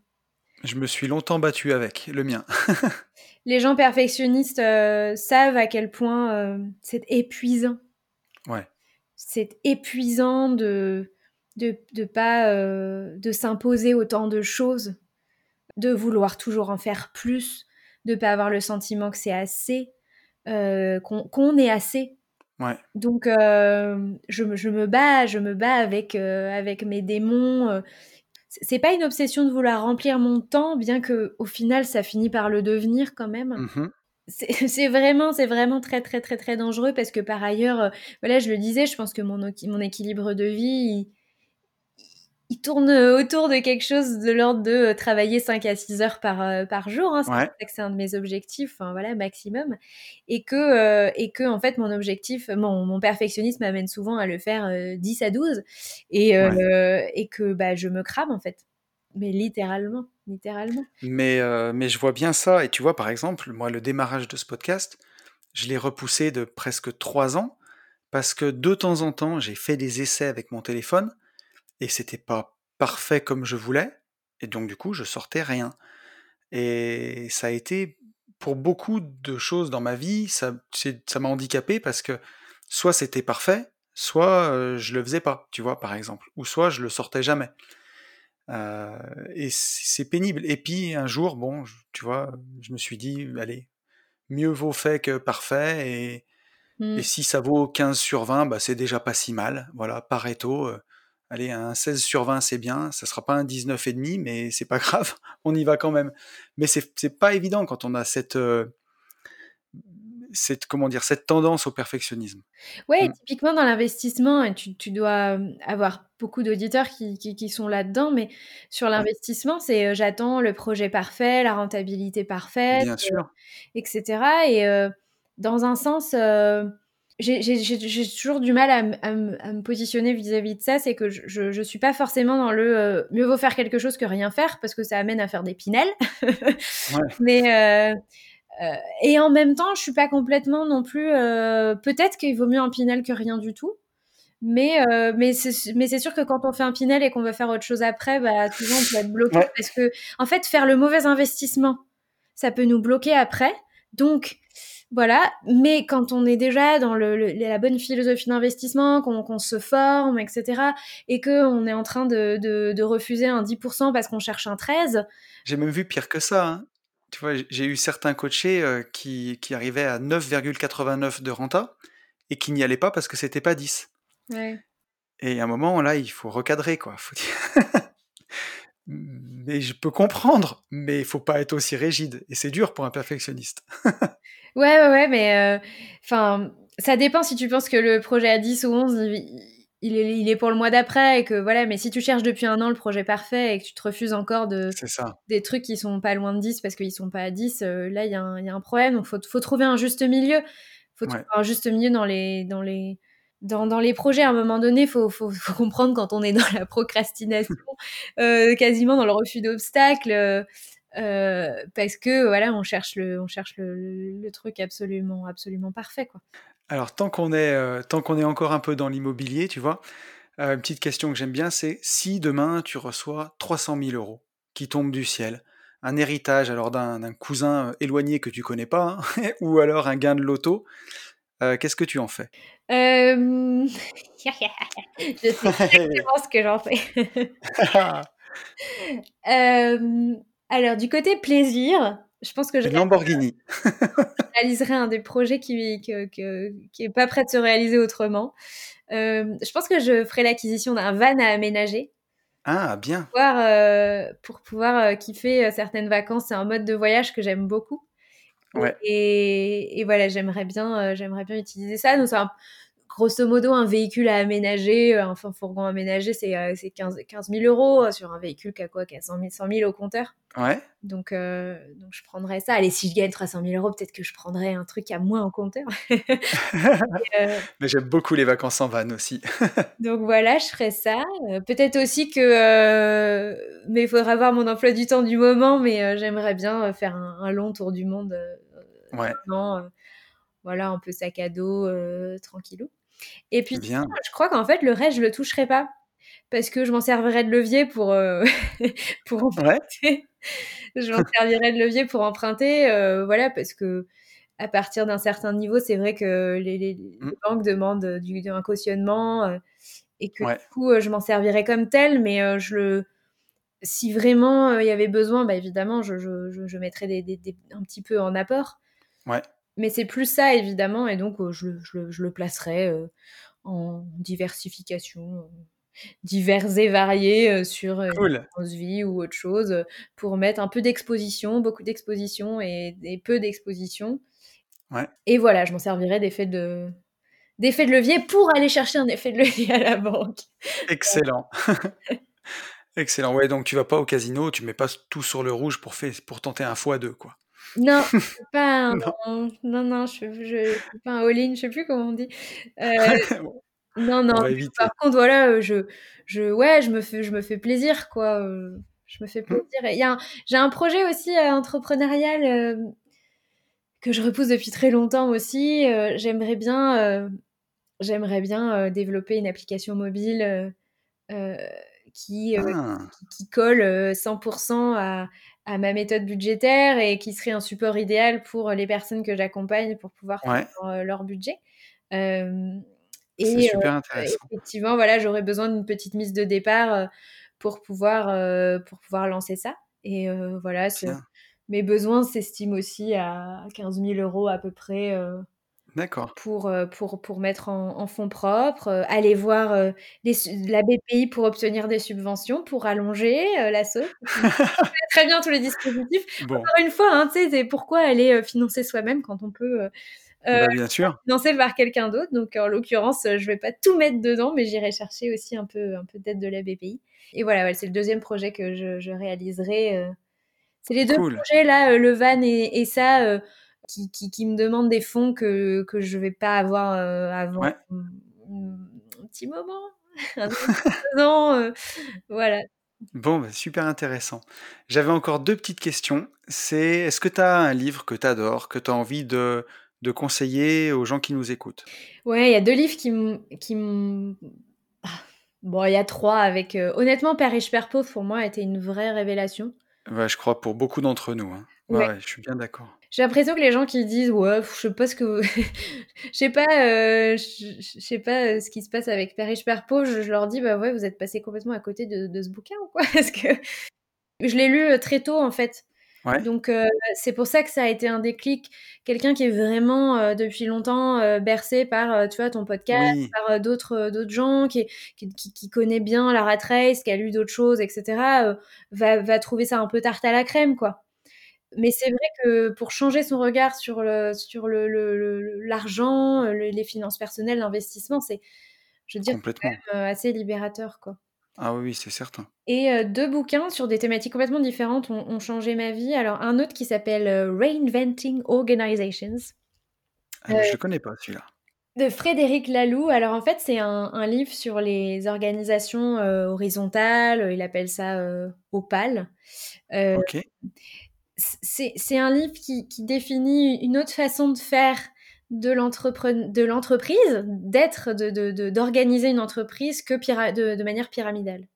Je me suis longtemps battu avec le mien. les gens perfectionnistes euh, savent à quel point euh, c'est épuisant. Ouais. C'est épuisant de de, de pas euh, de s'imposer autant de choses, de vouloir toujours en faire plus, de pas avoir le sentiment que c'est assez, qu'on est assez. Ouais. Donc je, je, me bats, je me bats avec avec mes démons c'est pas une obsession de vouloir remplir mon temps, bien que au final ça finit par le devenir quand même. Mmh c'est vraiment, c'est vraiment très très très très dangereux parce que par ailleurs, euh, voilà, je le disais, je pense que mon, mon équilibre de vie, il tourne autour de quelque chose de l'ordre de euh, travailler 5 à 6 heures par, euh, par jour. Hein, c'est un de mes objectifs, voilà, maximum. Et que, euh, et que, en fait, mon objectif, mon, mon perfectionnisme m'amène souvent à le faire 10 à 12. Et, et que bah, je me crame, en fait. Mais littéralement, littéralement. Mais, mais je vois bien ça. Et tu vois, par exemple, moi, le démarrage de ce podcast, je l'ai repoussé de presque 3 ans parce que de temps en temps, j'ai fait des essais avec mon téléphone et c'était pas parfait comme je voulais, et donc du coup je sortais rien. Et ça a été pour beaucoup de choses dans ma vie, ça ça m'a handicapé parce que soit c'était parfait, soit je le faisais pas, tu vois par exemple, ou soit je le sortais jamais. et c'est pénible. Et puis un jour, bon, tu vois, je me suis dit, allez, mieux vaut fait que parfait, et, et mmh. si ça vaut 15 sur 20, bah, c'est déjà pas si mal. Voilà, Pareto, allez, un 16 sur 20, c'est bien, ça sera pas un 19,5, mais c'est pas grave, on y va quand même. Mais c'est pas évident quand on a cette, euh, cette, comment dire, cette tendance au perfectionnisme. Ouais, mmh. typiquement dans l'investissement, tu, tu dois euh, avoir beaucoup d'auditeurs qui, qui, sont là-dedans, mais sur l'investissement, c'est euh, j'attends le projet parfait, la rentabilité parfaite, Bien sûr. etc. Et dans un sens j'ai toujours du mal à, me positionner vis-à-vis de ça, c'est que je, je, suis pas forcément dans le euh, mieux vaut faire quelque chose que rien faire parce que ça amène à faire des pinelles. Mais euh, euh, et en même temps, je suis pas complètement non plus. Peut-être qu'il vaut mieux un pinel que rien du tout. Mais, mais c'est sûr que quand on fait un pinel et qu'on veut faire autre chose après, bah, souvent on peut être bloqué parce que, en fait, faire le mauvais investissement, ça peut nous bloquer après. Donc, voilà, mais quand on est déjà dans le, la bonne philosophie d'investissement, qu'on se forme, etc., et qu'on est en train de, de, refuser un 10% parce qu'on cherche un 13. J'ai même vu pire que ça. Hein. Tu vois, j'ai eu certains coachés euh, qui, qui, arrivaient à 9,89 de renta et qui n'y allaient pas parce que c'était pas 10. Ouais. Et à un moment, là, il faut recadrer, quoi. Faut mais je peux comprendre, mais il faut pas être aussi rigide. Et c'est dur pour un perfectionniste. Ouais, ouais, ouais, mais euh, enfin, ça dépend si tu penses que le projet à 10 ou 11, il, est, il est pour le mois d'après et que voilà, mais si tu cherches depuis un an le projet parfait et que tu te refuses encore de ça. des trucs qui sont pas loin de 10 parce qu'ils sont pas à 10, euh, là, il y, a un, y a un problème. Donc, faut, faut trouver un juste milieu. Faut trouver un juste milieu dans les, dans les, dans, les projets, à un moment donné, il faut, comprendre quand on est dans la procrastination, euh, quasiment dans le refus d'obstacles, parce que voilà, on cherche le, truc absolument, parfait. Alors, tant qu'on est, euh, encore un peu dans l'immobilier, tu vois, euh, une petite question que j'aime bien, c'est si demain tu reçois 300 000 euros qui tombent du ciel, un héritage alors d'un cousin euh, éloigné que tu connais pas, hein, ou alors un gain de loto, qu'est-ce que tu en fais? Je sais exactement ce que j'en fais. alors, du côté plaisir, je pense que je Lamborghini. réaliserai un des projets qui qui, qui est pas prêt de se réaliser autrement. Euh, je pense que je ferai l'acquisition d'un van à aménager. Ah, bien. Pour pouvoir, euh, pour pouvoir euh, kiffer certaines vacances. C'est un mode de voyage que j'aime beaucoup. Ouais. Et, et, voilà, j'aimerais bien, j'aimerais bien utiliser ça. Donc, c'est un, grosso modo, un véhicule à aménager, euh, enfin, fourgon aménagé, c'est 15, 15 000 euros euh, sur un véhicule qui a quoi Qui a 100 000, au compteur. Ouais. Donc, euh, donc, je prendrais ça. Allez, si je gagne 300 000 euros, peut-être que je prendrais un truc à moins au compteur. Mais j'aime beaucoup les vacances en van aussi. donc voilà, je ferais ça. peut-être aussi que. mais il faudra voir mon emploi du temps du moment, mais j'aimerais bien faire un, long tour du monde. Ouais. voilà, un peu sac à dos, tranquillou. Et puis, je crois qu'en fait, le reste, je le toucherai pas. Parce que je m'en servirais de levier pour, euh, pour emprunter. je m'en servirais de levier pour emprunter. Euh, voilà, parce que à partir d'un certain niveau, c'est vrai que les, mmh. banques demandent du, un cautionnement euh, et que du coup, je m'en servirais comme tel, mais je le si vraiment il y avait besoin, bah, évidemment, je, je, je mettrais des, des, un petit peu en apport. Ouais mais c'est plus ça, évidemment, et donc je, je, je, le placerai en diversification divers et variés sur cool. une vie ou autre chose, pour mettre un peu d'exposition, beaucoup d'exposition et, peu d'exposition. Ouais. Et voilà, je m'en servirai d'effet de, d'effet de levier pour aller chercher un effet de levier à la banque. Excellent. Excellent. Ouais, donc tu vas pas au casino, tu mets pas tout sur le rouge pour, pour tenter un x2, quoi. Non, pas un, non. non, non, je, je, suis pas un all-in, je sais plus comment on dit. Euh, non, non. Par contre, voilà, je, je, ouais, je me fais, je me fais plaisir, quoi. Je me fais mmh. plaisir. j'ai un projet aussi euh, entrepreneurial euh, que je repousse depuis très longtemps aussi. j'aimerais bien, j'aimerais bien développer une application mobile qui, ah. qui, qui, colle 100% à à ma méthode budgétaire et qui serait un support idéal pour les personnes que j'accompagne pour pouvoir faire euh, leur budget. Euh, et super euh, intéressant. effectivement, voilà, j'aurais besoin d'une petite mise de départ pour pouvoir pour pouvoir lancer ça. Et voilà, mes besoins s'estiment aussi à 15 000 euros à peu près D'accord. Pour, euh, pour, pour mettre en, fonds propres, euh, aller voir euh, la BPI pour obtenir des subventions, pour allonger la sauce. très bien tous les dispositifs. Encore une fois, hein, c'est pourquoi aller financer soi-même quand on peut bah, bien sûr. financer par quelqu'un d'autre. Donc en l'occurrence, je vais pas tout mettre dedans, mais j'irai chercher aussi un peu, un peu d'aide de la BPI. Et voilà, c'est le deuxième projet que je, je réaliserai. c'est les deux projets là, le van et, et ça qui, qui, qui, me demandent des fonds que, que je vais pas avoir euh, avant un, petit moment, un euh, voilà. Bon, bah, super intéressant. J'avais encore deux petites questions. C'est est-ce que tu as un livre que tu adores, que tu as envie de, de conseiller aux gens qui nous écoutent? Ouais, il y a deux livres qui qui ah, Bon, il y a trois avec. Euh, honnêtement, Père riche, Père pauvre, pour moi, a été une vraie révélation. Ouais, je crois pour beaucoup d'entre nous. Hein. Ouais, je suis bien d'accord. J'ai l'impression que les gens qui disent ouais, je sais pas ce que, je sais pas, euh, je sais pas euh, ce qui se passe avec Père riche Père pauvre, je, leur dis bah ouais, vous êtes passé complètement à côté de, de ce bouquin ou quoi? Parce que je l'ai lu euh, très tôt en fait. Ouais. Donc c'est pour ça que ça a été un déclic. Quelqu'un qui est vraiment depuis longtemps bercé par tu vois ton podcast, par d'autres d'autres gens, qui, qui, qui, connaît bien la rat race, qui a lu d'autres choses, etc. va va trouver ça un peu tarte à la crème quoi. Mais c'est vrai que pour changer son regard sur le sur le l'argent, le, les finances personnelles, l'investissement, c'est je veux dire quand euh, assez libérateur quoi. Ah oui, c'est certain. Et euh, deux bouquins sur des thématiques complètement différentes ont, changé ma vie. Alors un autre qui s'appelle euh, Reinventing Organizations. Ah, je ne connais pas celui-là. De Frédéric Laloux. Alors en fait, c'est un, un, livre sur les organisations horizontales. Il appelle ça Opal. ok. C'est un livre qui, qui, définit une autre façon de faire de l'entreprise, d'être, d'organiser de, de, une entreprise que de, manière pyramidale.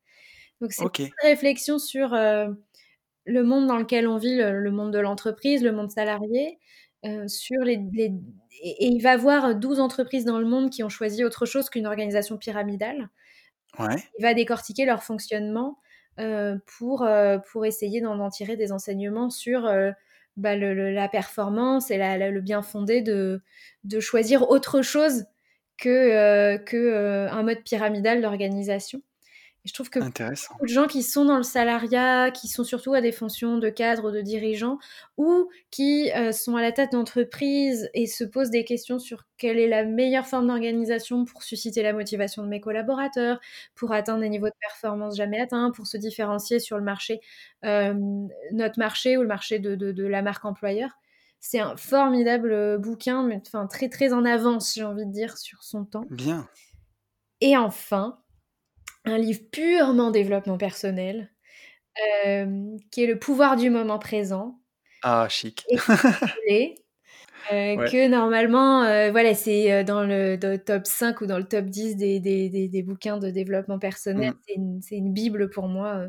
Donc c'est une réflexion sur euh, le monde dans lequel on vit, le, monde de l'entreprise, le monde salarié, euh, sur les, les, et, il va voir 12 entreprises dans le monde qui ont choisi autre chose qu'une organisation pyramidale. Ouais. Il va décortiquer leur fonctionnement pour, pour essayer d'en tirer des enseignements sur bah, la performance et le bien fondé de, de choisir autre chose que, euh, que euh, un mode pyramidal d'organisation je trouve que beaucoup de gens qui sont dans le salariat, qui sont surtout à des fonctions de cadre, de dirigeants, ou qui euh, sont à la tête d'entreprise et se posent des questions sur quelle est la meilleure forme d'organisation pour susciter la motivation de mes collaborateurs, pour atteindre des niveaux de performance jamais atteints, pour se différencier sur le marché, euh, notre marché ou le marché de, de, de la marque employeur. C'est un formidable euh, bouquin, mais enfin très très en avance, j'ai envie de dire, sur son temps. Bien. Et enfin, un livre purement développement personnel, euh, qui est Le pouvoir du moment présent. Ah, chic. Et euh, que normalement, euh, voilà, c'est dans le, top 5 ou dans le top 10 des, des, des, bouquins de développement personnel. Mm. C'est une, une, bible pour moi.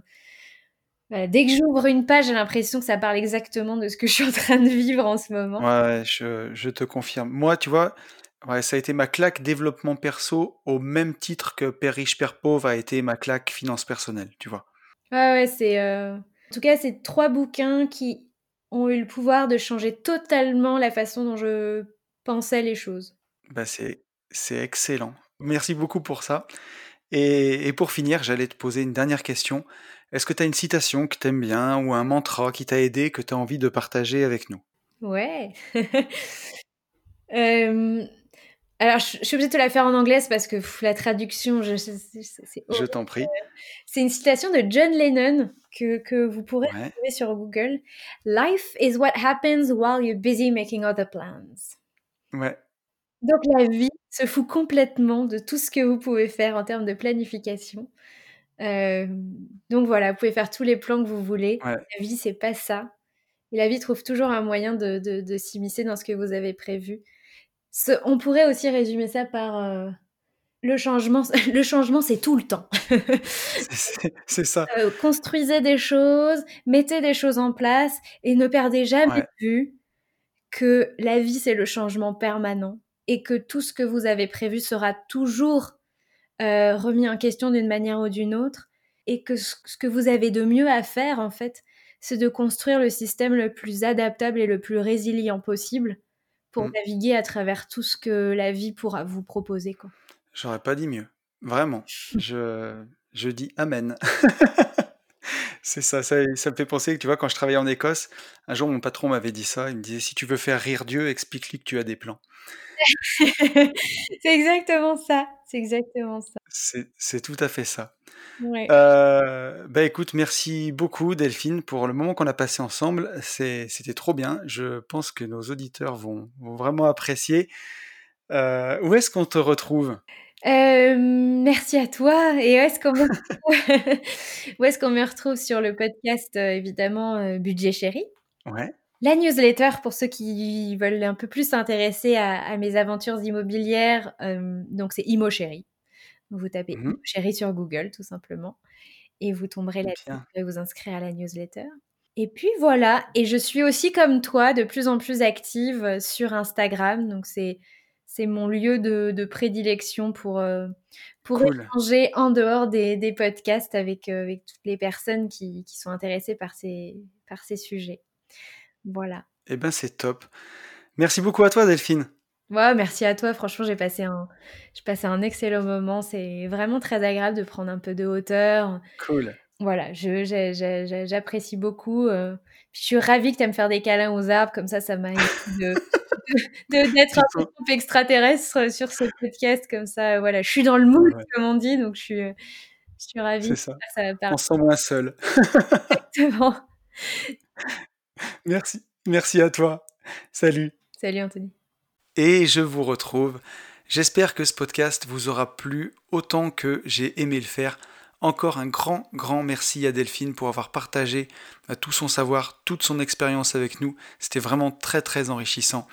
dès que j'ouvre une page, j'ai l'impression que ça parle exactement de ce que je suis en train de vivre en ce moment. Ouais, je, je te confirme. Moi, tu vois, Ouais, ça a été ma claque développement perso au même titre que Père riche, Père pauvre a été ma claque finance personnelle, tu vois. Ouais, ouais, c'est. Euh, en tout cas, c'est trois bouquins qui ont eu le pouvoir de changer totalement la façon dont je pensais les choses. Bah, c'est, c'est excellent. Merci beaucoup pour ça. Et, et pour finir, j'allais te poser une dernière question. Est-ce que tu as une citation que tu aimes bien ou un mantra qui t'a aidé que tu as envie de partager avec nous? Ouais. euh, alors, je, suis obligée de te la faire en anglais parce que la traduction, je, c'est Je t'en prie. C'est une citation de John Lennon que, que vous pourrez trouver sur Google. Life is what happens while you're busy making other plans. Ouais. Donc la vie se fout complètement de tout ce que vous pouvez faire en termes de planification. Euh, donc voilà, vous pouvez faire tous les plans que vous voulez. La vie, c'est pas ça. Et la vie trouve toujours un moyen de, de, de s'immiscer dans ce que vous avez prévu on pourrait aussi résumer ça par euh, le changement. Le changement, c'est tout le temps. c'est ça. Euh, construisez des choses, mettez des choses en place et ne perdez jamais de vue que la vie, c'est le changement permanent et que tout ce que vous avez prévu sera toujours euh, remis en question d'une manière ou d'une autre et que ce que vous avez de mieux à faire, en fait, c'est de construire le système le plus adaptable et le plus résilient possible pour mmh. naviguer à travers tout ce que la vie pourra vous proposer. J'aurais pas dit mieux. Vraiment. je, je dis Amen. C'est ça, ça, ça, me fait penser que tu vois, quand je travaillais en Écosse, un jour mon patron m'avait dit ça, il me disait si tu veux faire rire Dieu, explique-lui que tu as des plans. c'est exactement ça, c'est exactement ça. C'est tout à fait ça. Euh, bah écoute, merci beaucoup Delphine pour le moment qu'on a passé ensemble. C'était trop bien. Je pense que nos auditeurs vont, vraiment apprécier. Euh, où est-ce qu'on te retrouve? Euh, merci à toi. Et où est-ce qu'on me, est qu'on me retrouve sur le podcast, évidemment, Budget Chéri? Ouais. La newsletter, pour ceux qui veulent un peu plus s'intéresser à, mes aventures immobilières, donc c'est Imo Chéri. Vous tapez mmh Chéri sur Google, tout simplement, et vous tomberez là-dessus. Vous vous inscrire à la newsletter. Et puis voilà, et je suis aussi comme toi de plus en plus active euh, sur Instagram, donc c'est c'est mon lieu de, prédilection pour, euh, pour échanger en dehors des, podcasts avec, euh, avec toutes les personnes qui, qui, sont intéressées par ces, par ces sujets. Voilà. Eh bien, c'est top. Merci beaucoup à toi, Delphine. Ouais, merci à toi. Franchement, j'ai passé un, j'ai passé un excellent moment. C'est vraiment très agréable de prendre un peu de hauteur. Cool. Voilà, je, j'apprécie beaucoup. Euh. je suis ravie que tu aimes faire des câlins aux arbres. Comme ça, ça m'a de, d'être un peu extraterrestre sur ce podcast. Comme ça, voilà, je suis dans le mood, comme on dit. Donc, je suis, je suis ravie. C'est ça. ça on sent moins seul. Exactement. Merci. Merci à toi. Salut. Salut, Anthony et je vous retrouve. J'espère que ce podcast vous aura plu autant que j'ai aimé le faire Encore un grand, grand merci à Delphine pour avoir partagé euh, tout son savoir, toute son expérience avec nous. C'était vraiment très, très enrichissant.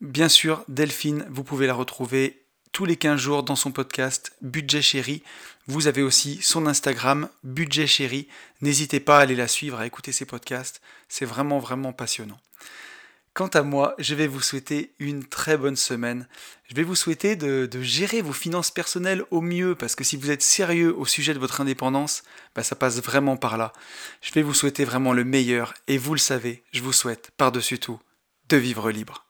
Bien sûr, Delphine, vous pouvez la retrouver tous les 15 jours dans son podcast Budget Chéri. Vous avez aussi son Instagram Budget Chéri. N'hésitez pas à aller la suivre, à écouter ses podcasts. C'est vraiment, vraiment passionnant. Quant à moi, je vais vous souhaiter une très bonne semaine. Je vais vous souhaiter de, gérer vos finances personnelles au mieux, parce que si vous êtes sérieux au sujet de votre indépendance, bah ça passe vraiment par là. Je vais vous souhaiter vraiment le meilleur, et vous le savez, je vous souhaite, par-dessus tout, de vivre libre.